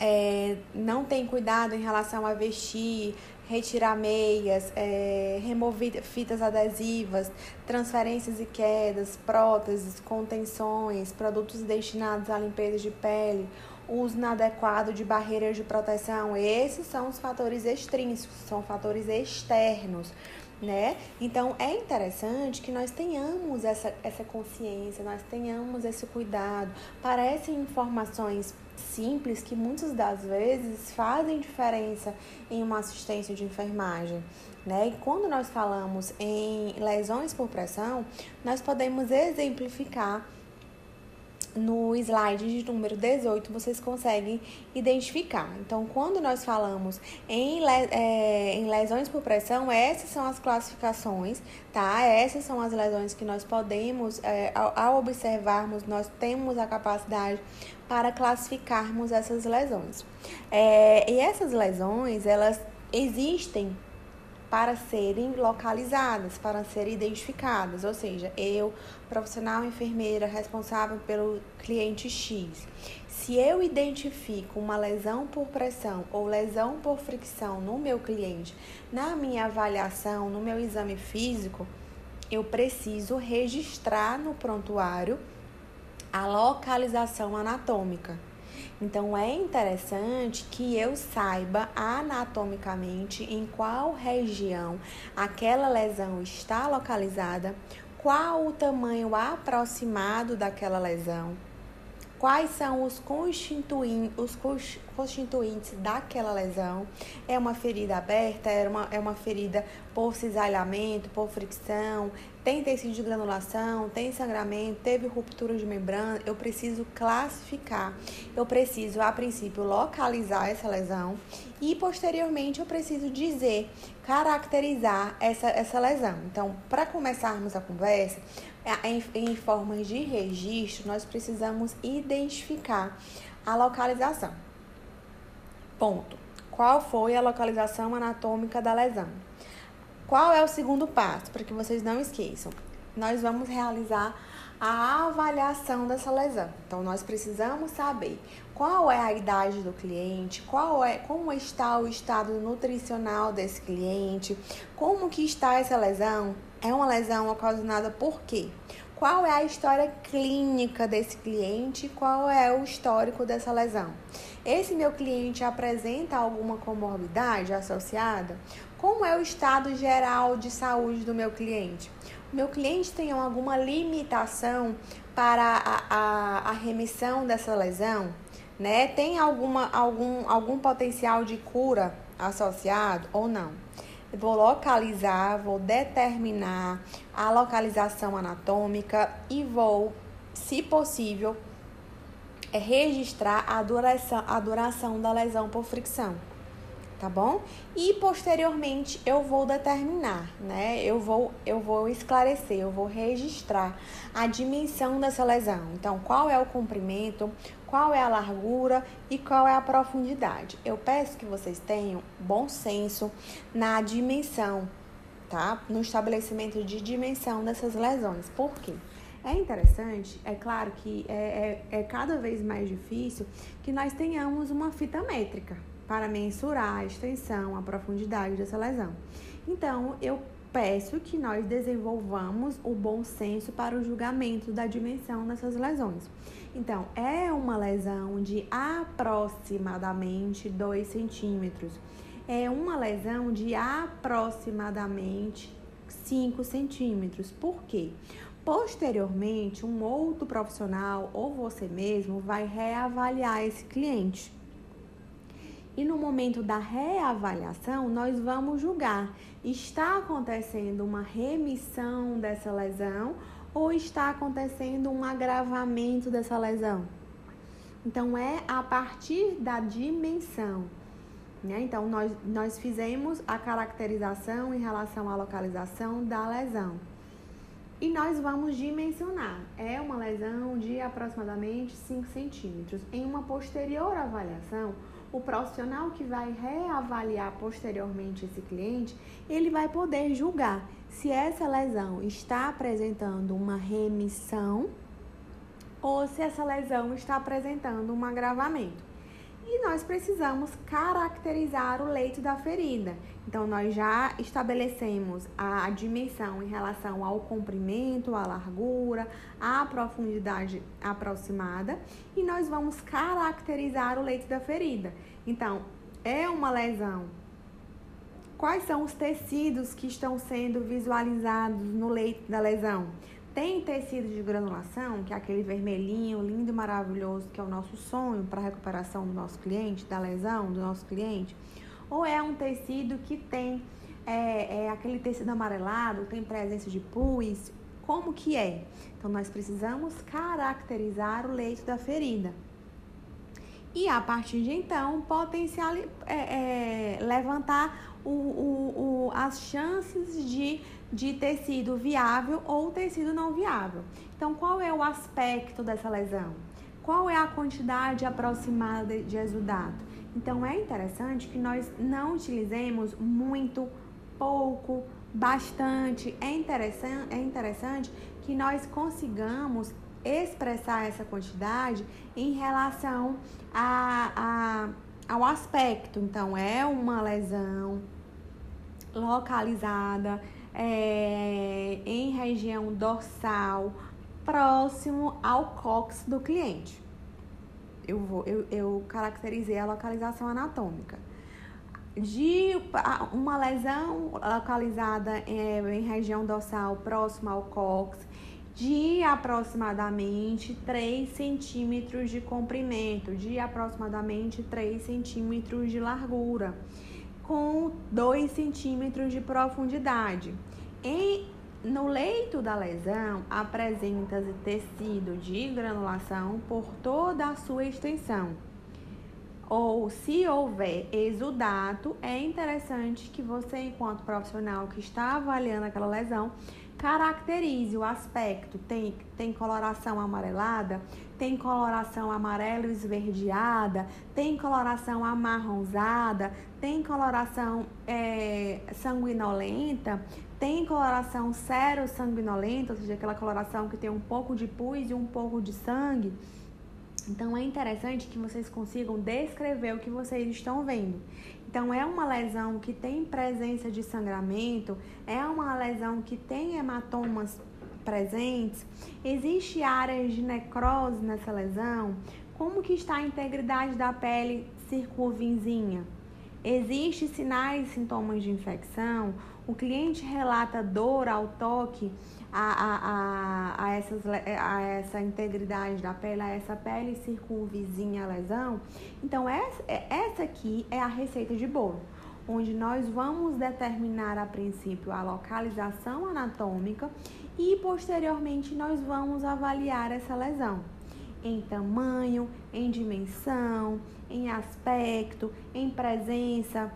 é, não têm cuidado em relação a vestir, retirar meias, é, remover fitas adesivas, transferências e quedas, próteses, contenções, produtos destinados à limpeza de pele, uso inadequado de barreiras de proteção. Esses são os fatores extrínsecos, são fatores externos. Né? Então é interessante que nós tenhamos essa, essa consciência, nós tenhamos esse cuidado. Parecem informações simples que muitas das vezes fazem diferença em uma assistência de enfermagem. Né? E quando nós falamos em lesões por pressão, nós podemos exemplificar no slide de número 18 vocês conseguem identificar. Então, quando nós falamos em, é, em lesões por pressão, essas são as classificações, tá? Essas são as lesões que nós podemos, é, ao, ao observarmos, nós temos a capacidade para classificarmos essas lesões. É, e essas lesões, elas existem para serem localizadas, para serem identificadas. Ou seja, eu, profissional enfermeira responsável pelo cliente X, se eu identifico uma lesão por pressão ou lesão por fricção no meu cliente, na minha avaliação, no meu exame físico, eu preciso registrar no prontuário a localização anatômica. Então é interessante que eu saiba anatomicamente em qual região aquela lesão está localizada, qual o tamanho aproximado daquela lesão, quais são os constituintes, os constituintes daquela lesão. É uma ferida aberta, é uma, é uma ferida por cisalhamento, por fricção, tem tecido de granulação, tem sangramento, teve ruptura de membrana, eu preciso classificar. Eu preciso, a princípio, localizar essa lesão e, posteriormente, eu preciso dizer, caracterizar essa, essa lesão. Então, para começarmos a conversa, em, em formas de registro, nós precisamos identificar a localização. Ponto. Qual foi a localização anatômica da lesão? Qual é o segundo passo? Para que vocês não esqueçam. Nós vamos realizar a avaliação dessa lesão. Então, nós precisamos saber qual é a idade do cliente, qual é, como está o estado nutricional desse cliente, como que está essa lesão, é uma lesão ocasionada por quê? Qual é a história clínica desse cliente? Qual é o histórico dessa lesão? Esse meu cliente apresenta alguma comorbidade associada? Como é o estado geral de saúde do meu cliente? O meu cliente tem alguma limitação para a, a, a remissão dessa lesão? Né? Tem alguma, algum, algum potencial de cura associado ou não? vou localizar, vou determinar a localização anatômica e vou, se possível, é registrar a duração, a duração da lesão por fricção tá bom? E posteriormente eu vou determinar, né? Eu vou, eu vou esclarecer, eu vou registrar a dimensão dessa lesão. Então, qual é o comprimento, qual é a largura e qual é a profundidade. Eu peço que vocês tenham bom senso na dimensão, tá? No estabelecimento de dimensão dessas lesões. Por quê? É interessante, é claro que é, é, é cada vez mais difícil que nós tenhamos uma fita métrica, para mensurar a extensão, a profundidade dessa lesão. Então, eu peço que nós desenvolvamos o bom senso para o julgamento da dimensão dessas lesões. Então, é uma lesão de aproximadamente 2 centímetros. É uma lesão de aproximadamente 5 centímetros. Por quê? Posteriormente, um outro profissional ou você mesmo vai reavaliar esse cliente. E no momento da reavaliação, nós vamos julgar: está acontecendo uma remissão dessa lesão ou está acontecendo um agravamento dessa lesão? Então, é a partir da dimensão. Né? Então, nós, nós fizemos a caracterização em relação à localização da lesão. E nós vamos dimensionar. É uma lesão de aproximadamente 5 centímetros. Em uma posterior avaliação, o profissional que vai reavaliar posteriormente esse cliente, ele vai poder julgar se essa lesão está apresentando uma remissão ou se essa lesão está apresentando um agravamento. E nós precisamos caracterizar o leito da ferida. Então, nós já estabelecemos a dimensão em relação ao comprimento, à largura, à profundidade aproximada e nós vamos caracterizar o leito da ferida. Então, é uma lesão. Quais são os tecidos que estão sendo visualizados no leito da lesão? Tem tecido de granulação, que é aquele vermelhinho lindo e maravilhoso, que é o nosso sonho para a recuperação do nosso cliente, da lesão do nosso cliente? Ou é um tecido que tem é, é aquele tecido amarelado, tem presença de pus? Como que é? Então, nós precisamos caracterizar o leito da ferida. E a partir de então, potencial, é, é, levantar o, o, o, as chances de de tecido viável ou tecido não viável. Então, qual é o aspecto dessa lesão? Qual é a quantidade aproximada de exudato? Então, é interessante que nós não utilizemos muito, pouco, bastante. É interessante, é interessante que nós consigamos expressar essa quantidade em relação a, a, ao aspecto. Então, é uma lesão localizada é, em região dorsal, próximo ao cóccix do cliente. Eu, vou, eu, eu caracterizei a localização anatômica. De uma lesão localizada é, em região dorsal próximo ao cóccix, de aproximadamente 3 centímetros de comprimento, de aproximadamente 3 centímetros de largura com 2 centímetros de profundidade. Em, no leito da lesão, apresenta-se tecido de granulação por toda a sua extensão. Ou se houver exudato, é interessante que você, enquanto profissional que está avaliando aquela lesão, Caracterize o aspecto. Tem, tem coloração amarelada, tem coloração amarelo esverdeada, tem coloração amarronzada, tem coloração é, sanguinolenta, tem coloração sero-sanguinolenta, ou seja, aquela coloração que tem um pouco de pus e um pouco de sangue. Então é interessante que vocês consigam descrever o que vocês estão vendo. Então é uma lesão que tem presença de sangramento, é uma lesão que tem hematomas presentes, existe áreas de necrose nessa lesão, como que está a integridade da pele circunvizinha? Existem sinais e sintomas de infecção? O cliente relata dor ao toque a, a, a, a, essas, a essa integridade da pele, a essa pele circunvizinha à lesão? Então, essa, essa aqui é a receita de bolo, onde nós vamos determinar a princípio a localização anatômica e posteriormente nós vamos avaliar essa lesão em tamanho, em dimensão, em aspecto, em presença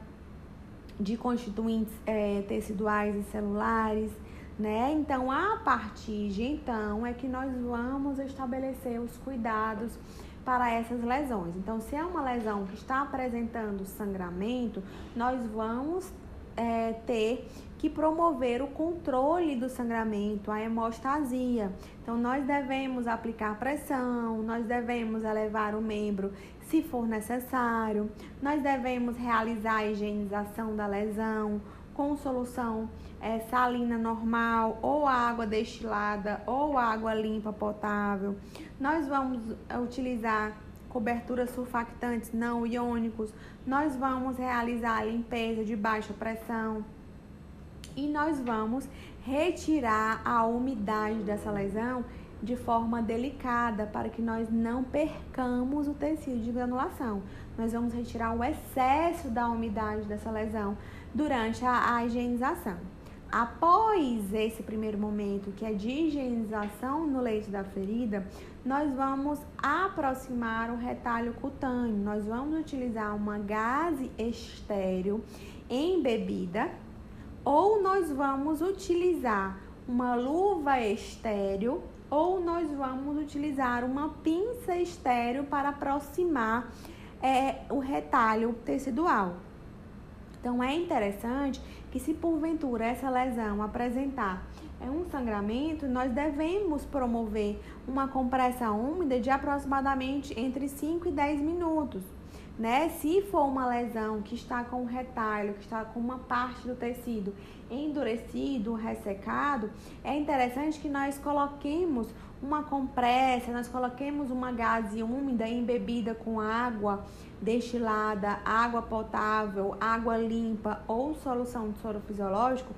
de constituintes é, teciduais e celulares, né? Então, a partir de então é que nós vamos estabelecer os cuidados para essas lesões. Então, se é uma lesão que está apresentando sangramento, nós vamos é, ter que promover o controle do sangramento, a hemostasia. Então, nós devemos aplicar pressão, nós devemos elevar o membro se for necessário, nós devemos realizar a higienização da lesão com solução é, salina normal, ou água destilada, ou água limpa potável. Nós vamos utilizar coberturas surfactantes não iônicos, nós vamos realizar a limpeza de baixa pressão e nós vamos retirar a umidade dessa lesão de forma delicada para que nós não percamos o tecido de granulação. Nós vamos retirar o excesso da umidade dessa lesão durante a, a higienização. Após esse primeiro momento, que é de higienização no leito da ferida, nós vamos aproximar o retalho cutâneo. Nós vamos utilizar uma gase estéreo embebida ou nós vamos utilizar uma luva estéreo ou nós vamos utilizar uma pinça estéreo para aproximar é, o retalho tecidual. Então é interessante que se porventura essa lesão apresentar é um sangramento, nós devemos promover uma compressa úmida de aproximadamente entre 5 e 10 minutos né? Se for uma lesão que está com um retalho, que está com uma parte do tecido endurecido, ressecado, é interessante que nós coloquemos uma compressa, nós coloquemos uma gaze úmida embebida com água destilada, água potável, água limpa ou solução de soro fisiológico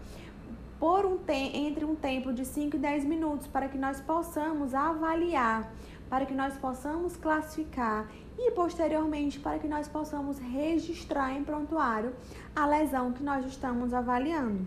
por um entre um tempo de 5 e 10 minutos para que nós possamos avaliar, para que nós possamos classificar e posteriormente para que nós possamos registrar em prontuário a lesão que nós estamos avaliando.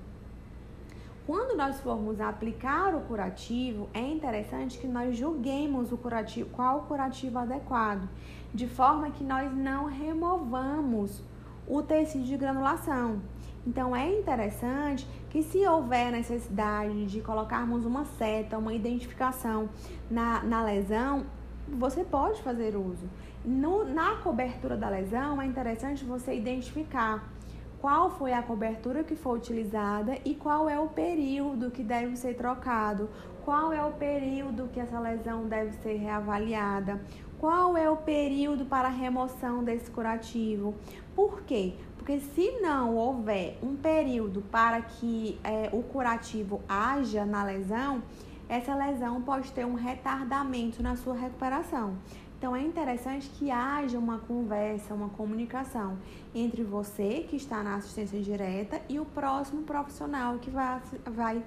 Quando nós formos aplicar o curativo, é interessante que nós julguemos o curativo, qual o curativo adequado, de forma que nós não removamos o tecido de granulação. Então é interessante que se houver necessidade de colocarmos uma seta, uma identificação na, na lesão, você pode fazer uso. No, na cobertura da lesão, é interessante você identificar qual foi a cobertura que foi utilizada e qual é o período que deve ser trocado, qual é o período que essa lesão deve ser reavaliada, qual é o período para remoção desse curativo. Por quê? Porque se não houver um período para que é, o curativo haja na lesão, essa lesão pode ter um retardamento na sua recuperação. Então é interessante que haja uma conversa, uma comunicação entre você que está na assistência direta e o próximo profissional que vai, vai,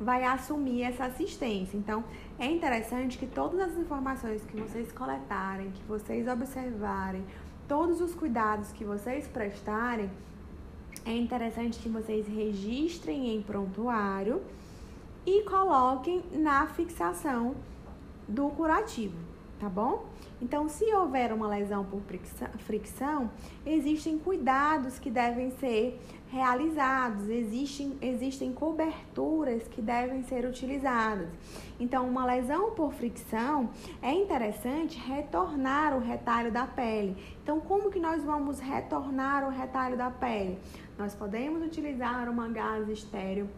vai assumir essa assistência. Então é interessante que todas as informações que vocês coletarem, que vocês observarem, todos os cuidados que vocês prestarem, é interessante que vocês registrem em prontuário e coloquem na fixação do curativo, tá bom? Então, se houver uma lesão por fricção, existem cuidados que devem ser realizados, existem, existem coberturas que devem ser utilizadas. Então, uma lesão por fricção é interessante retornar o retalho da pele. Então, como que nós vamos retornar o retalho da pele? Nós podemos utilizar uma gase estéreo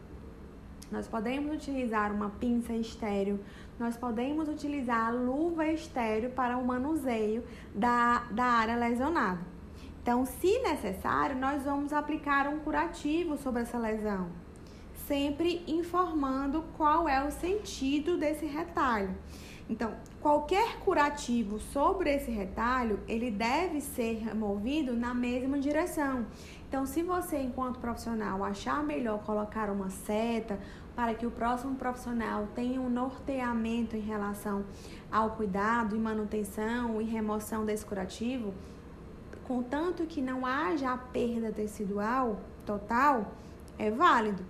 nós podemos utilizar uma pinça estéreo, nós podemos utilizar luva estéreo para o manuseio da, da área lesionada. Então, se necessário, nós vamos aplicar um curativo sobre essa lesão, sempre informando qual é o sentido desse retalho. Então, qualquer curativo sobre esse retalho, ele deve ser removido na mesma direção. Então, se você, enquanto profissional, achar melhor colocar uma seta para que o próximo profissional tenha um norteamento em relação ao cuidado e manutenção e remoção desse curativo, contanto que não haja a perda tecidual total, é válido.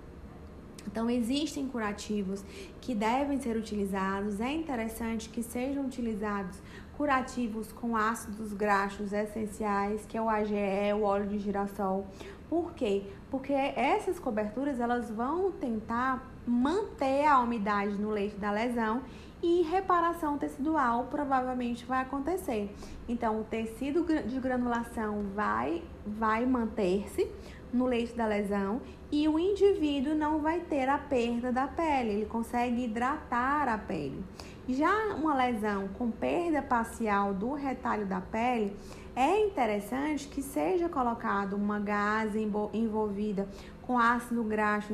Então, existem curativos que devem ser utilizados. É interessante que sejam utilizados curativos com ácidos graxos essenciais, que é o AGE, o óleo de girassol. Por quê? Porque essas coberturas elas vão tentar manter a umidade no leite da lesão e reparação tecidual provavelmente vai acontecer. Então, o tecido de granulação vai, vai manter-se no leite da lesão e o indivíduo não vai ter a perda da pele, ele consegue hidratar a pele. Já uma lesão com perda parcial do retalho da pele, é interessante que seja colocado uma gase envolvida com ácido graxo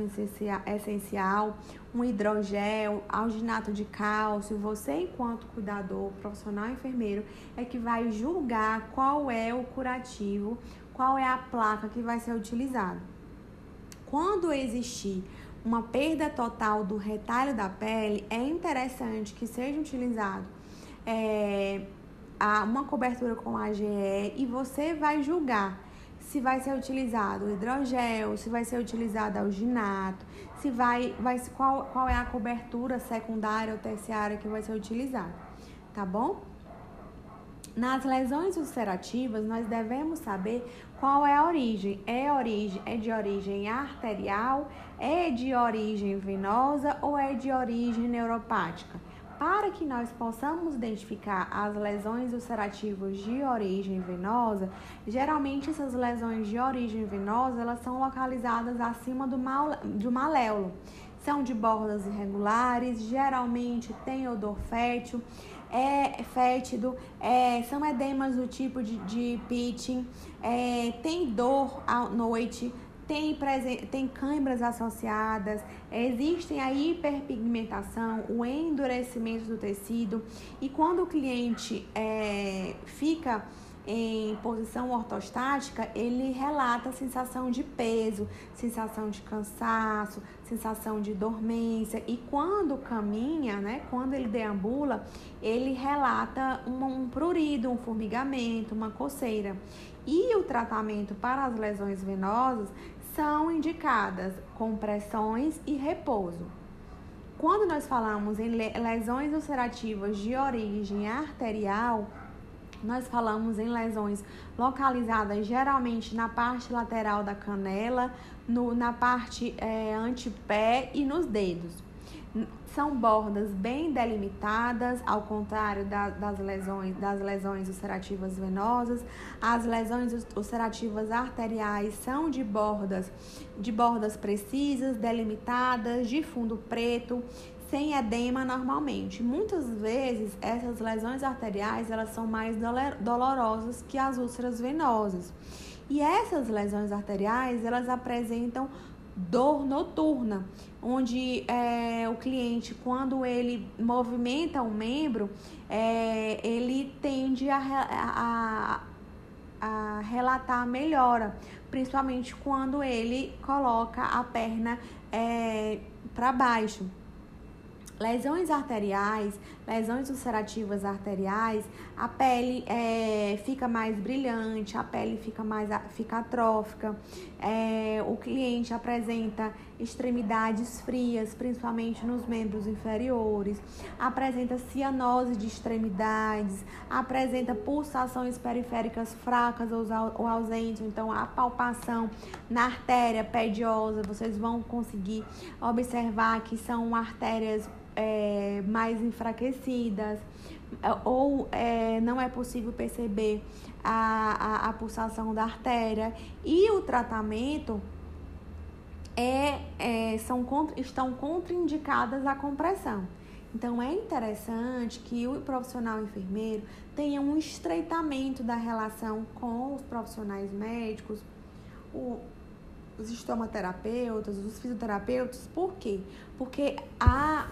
essencial, um hidrogel, alginato de cálcio. Você, enquanto cuidador, profissional enfermeiro, é que vai julgar qual é o curativo, qual é a placa que vai ser utilizada. Quando existir uma perda total do retalho da pele, é interessante que seja utilizado é, uma cobertura com AGE e você vai julgar se vai ser utilizado hidrogel, se vai ser utilizado alginato, se vai, vai qual, qual é a cobertura secundária ou terciária que vai ser utilizada, tá bom? Nas lesões ulcerativas, nós devemos saber qual é a origem. É, origem, é de origem arterial, é de origem venosa ou é de origem neuropática? Para que nós possamos identificar as lesões ulcerativas de origem venosa, geralmente essas lesões de origem venosa elas são localizadas acima do, mal, do maléolo. São de bordas irregulares, geralmente tem odor fétil é fétido, é, são edemas do tipo de, de pitching, é, tem dor à noite, tem, tem câimbras associadas, existem a hiperpigmentação, o endurecimento do tecido e quando o cliente é, fica em posição ortostática, ele relata sensação de peso, sensação de cansaço, sensação de dormência e quando caminha, né, quando ele deambula, ele relata um, um prurido, um formigamento, uma coceira. E o tratamento para as lesões venosas são indicadas compressões e repouso. Quando nós falamos em lesões ulcerativas de origem arterial, nós falamos em lesões localizadas geralmente na parte lateral da canela, no, na parte é, antepé e nos dedos. São bordas bem delimitadas, ao contrário da, das, lesões, das lesões ulcerativas venosas. As lesões ulcerativas arteriais são de bordas, de bordas precisas, delimitadas, de fundo preto, sem edema normalmente. Muitas vezes essas lesões arteriais elas são mais dolorosas que as úlceras venosas. E essas lesões arteriais elas apresentam dor noturna, onde é, o cliente, quando ele movimenta o membro, é, ele tende a, a, a relatar melhora, principalmente quando ele coloca a perna é, para baixo. Lesões arteriais, lesões ulcerativas arteriais, a pele é, fica mais brilhante, a pele fica mais fica atrófica, é, o cliente apresenta extremidades frias, principalmente nos membros inferiores, apresenta cianose de extremidades, apresenta pulsações periféricas fracas ou ausentes, então a palpação na artéria pediosa, vocês vão conseguir observar que são artérias é, mais enfraquecidas, ou é, não é possível perceber a, a, a pulsação da artéria. E o tratamento é, é, são, estão contraindicadas a compressão. Então é interessante que o profissional enfermeiro tenha um estreitamento da relação com os profissionais médicos, o, os estomaterapeutas, os fisioterapeutas, por quê? Porque a,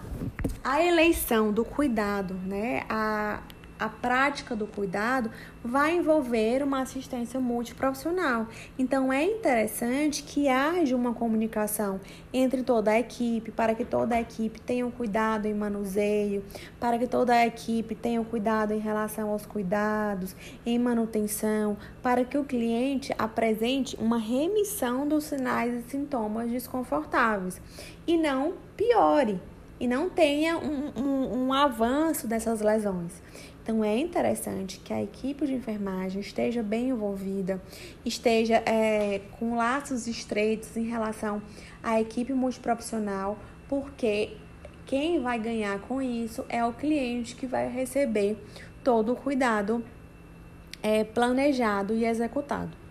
a eleição do cuidado, né, a, a prática do cuidado vai envolver uma assistência multiprofissional. Então é interessante que haja uma comunicação entre toda a equipe, para que toda a equipe tenha um cuidado em manuseio, para que toda a equipe tenha um cuidado em relação aos cuidados, em manutenção, para que o cliente apresente uma remissão dos sinais e sintomas desconfortáveis e não piore e não tenha um, um, um avanço dessas lesões. Então é interessante que a equipe de enfermagem esteja bem envolvida, esteja é, com laços estreitos em relação à equipe multiprofissional, porque quem vai ganhar com isso é o cliente que vai receber todo o cuidado é, planejado e executado.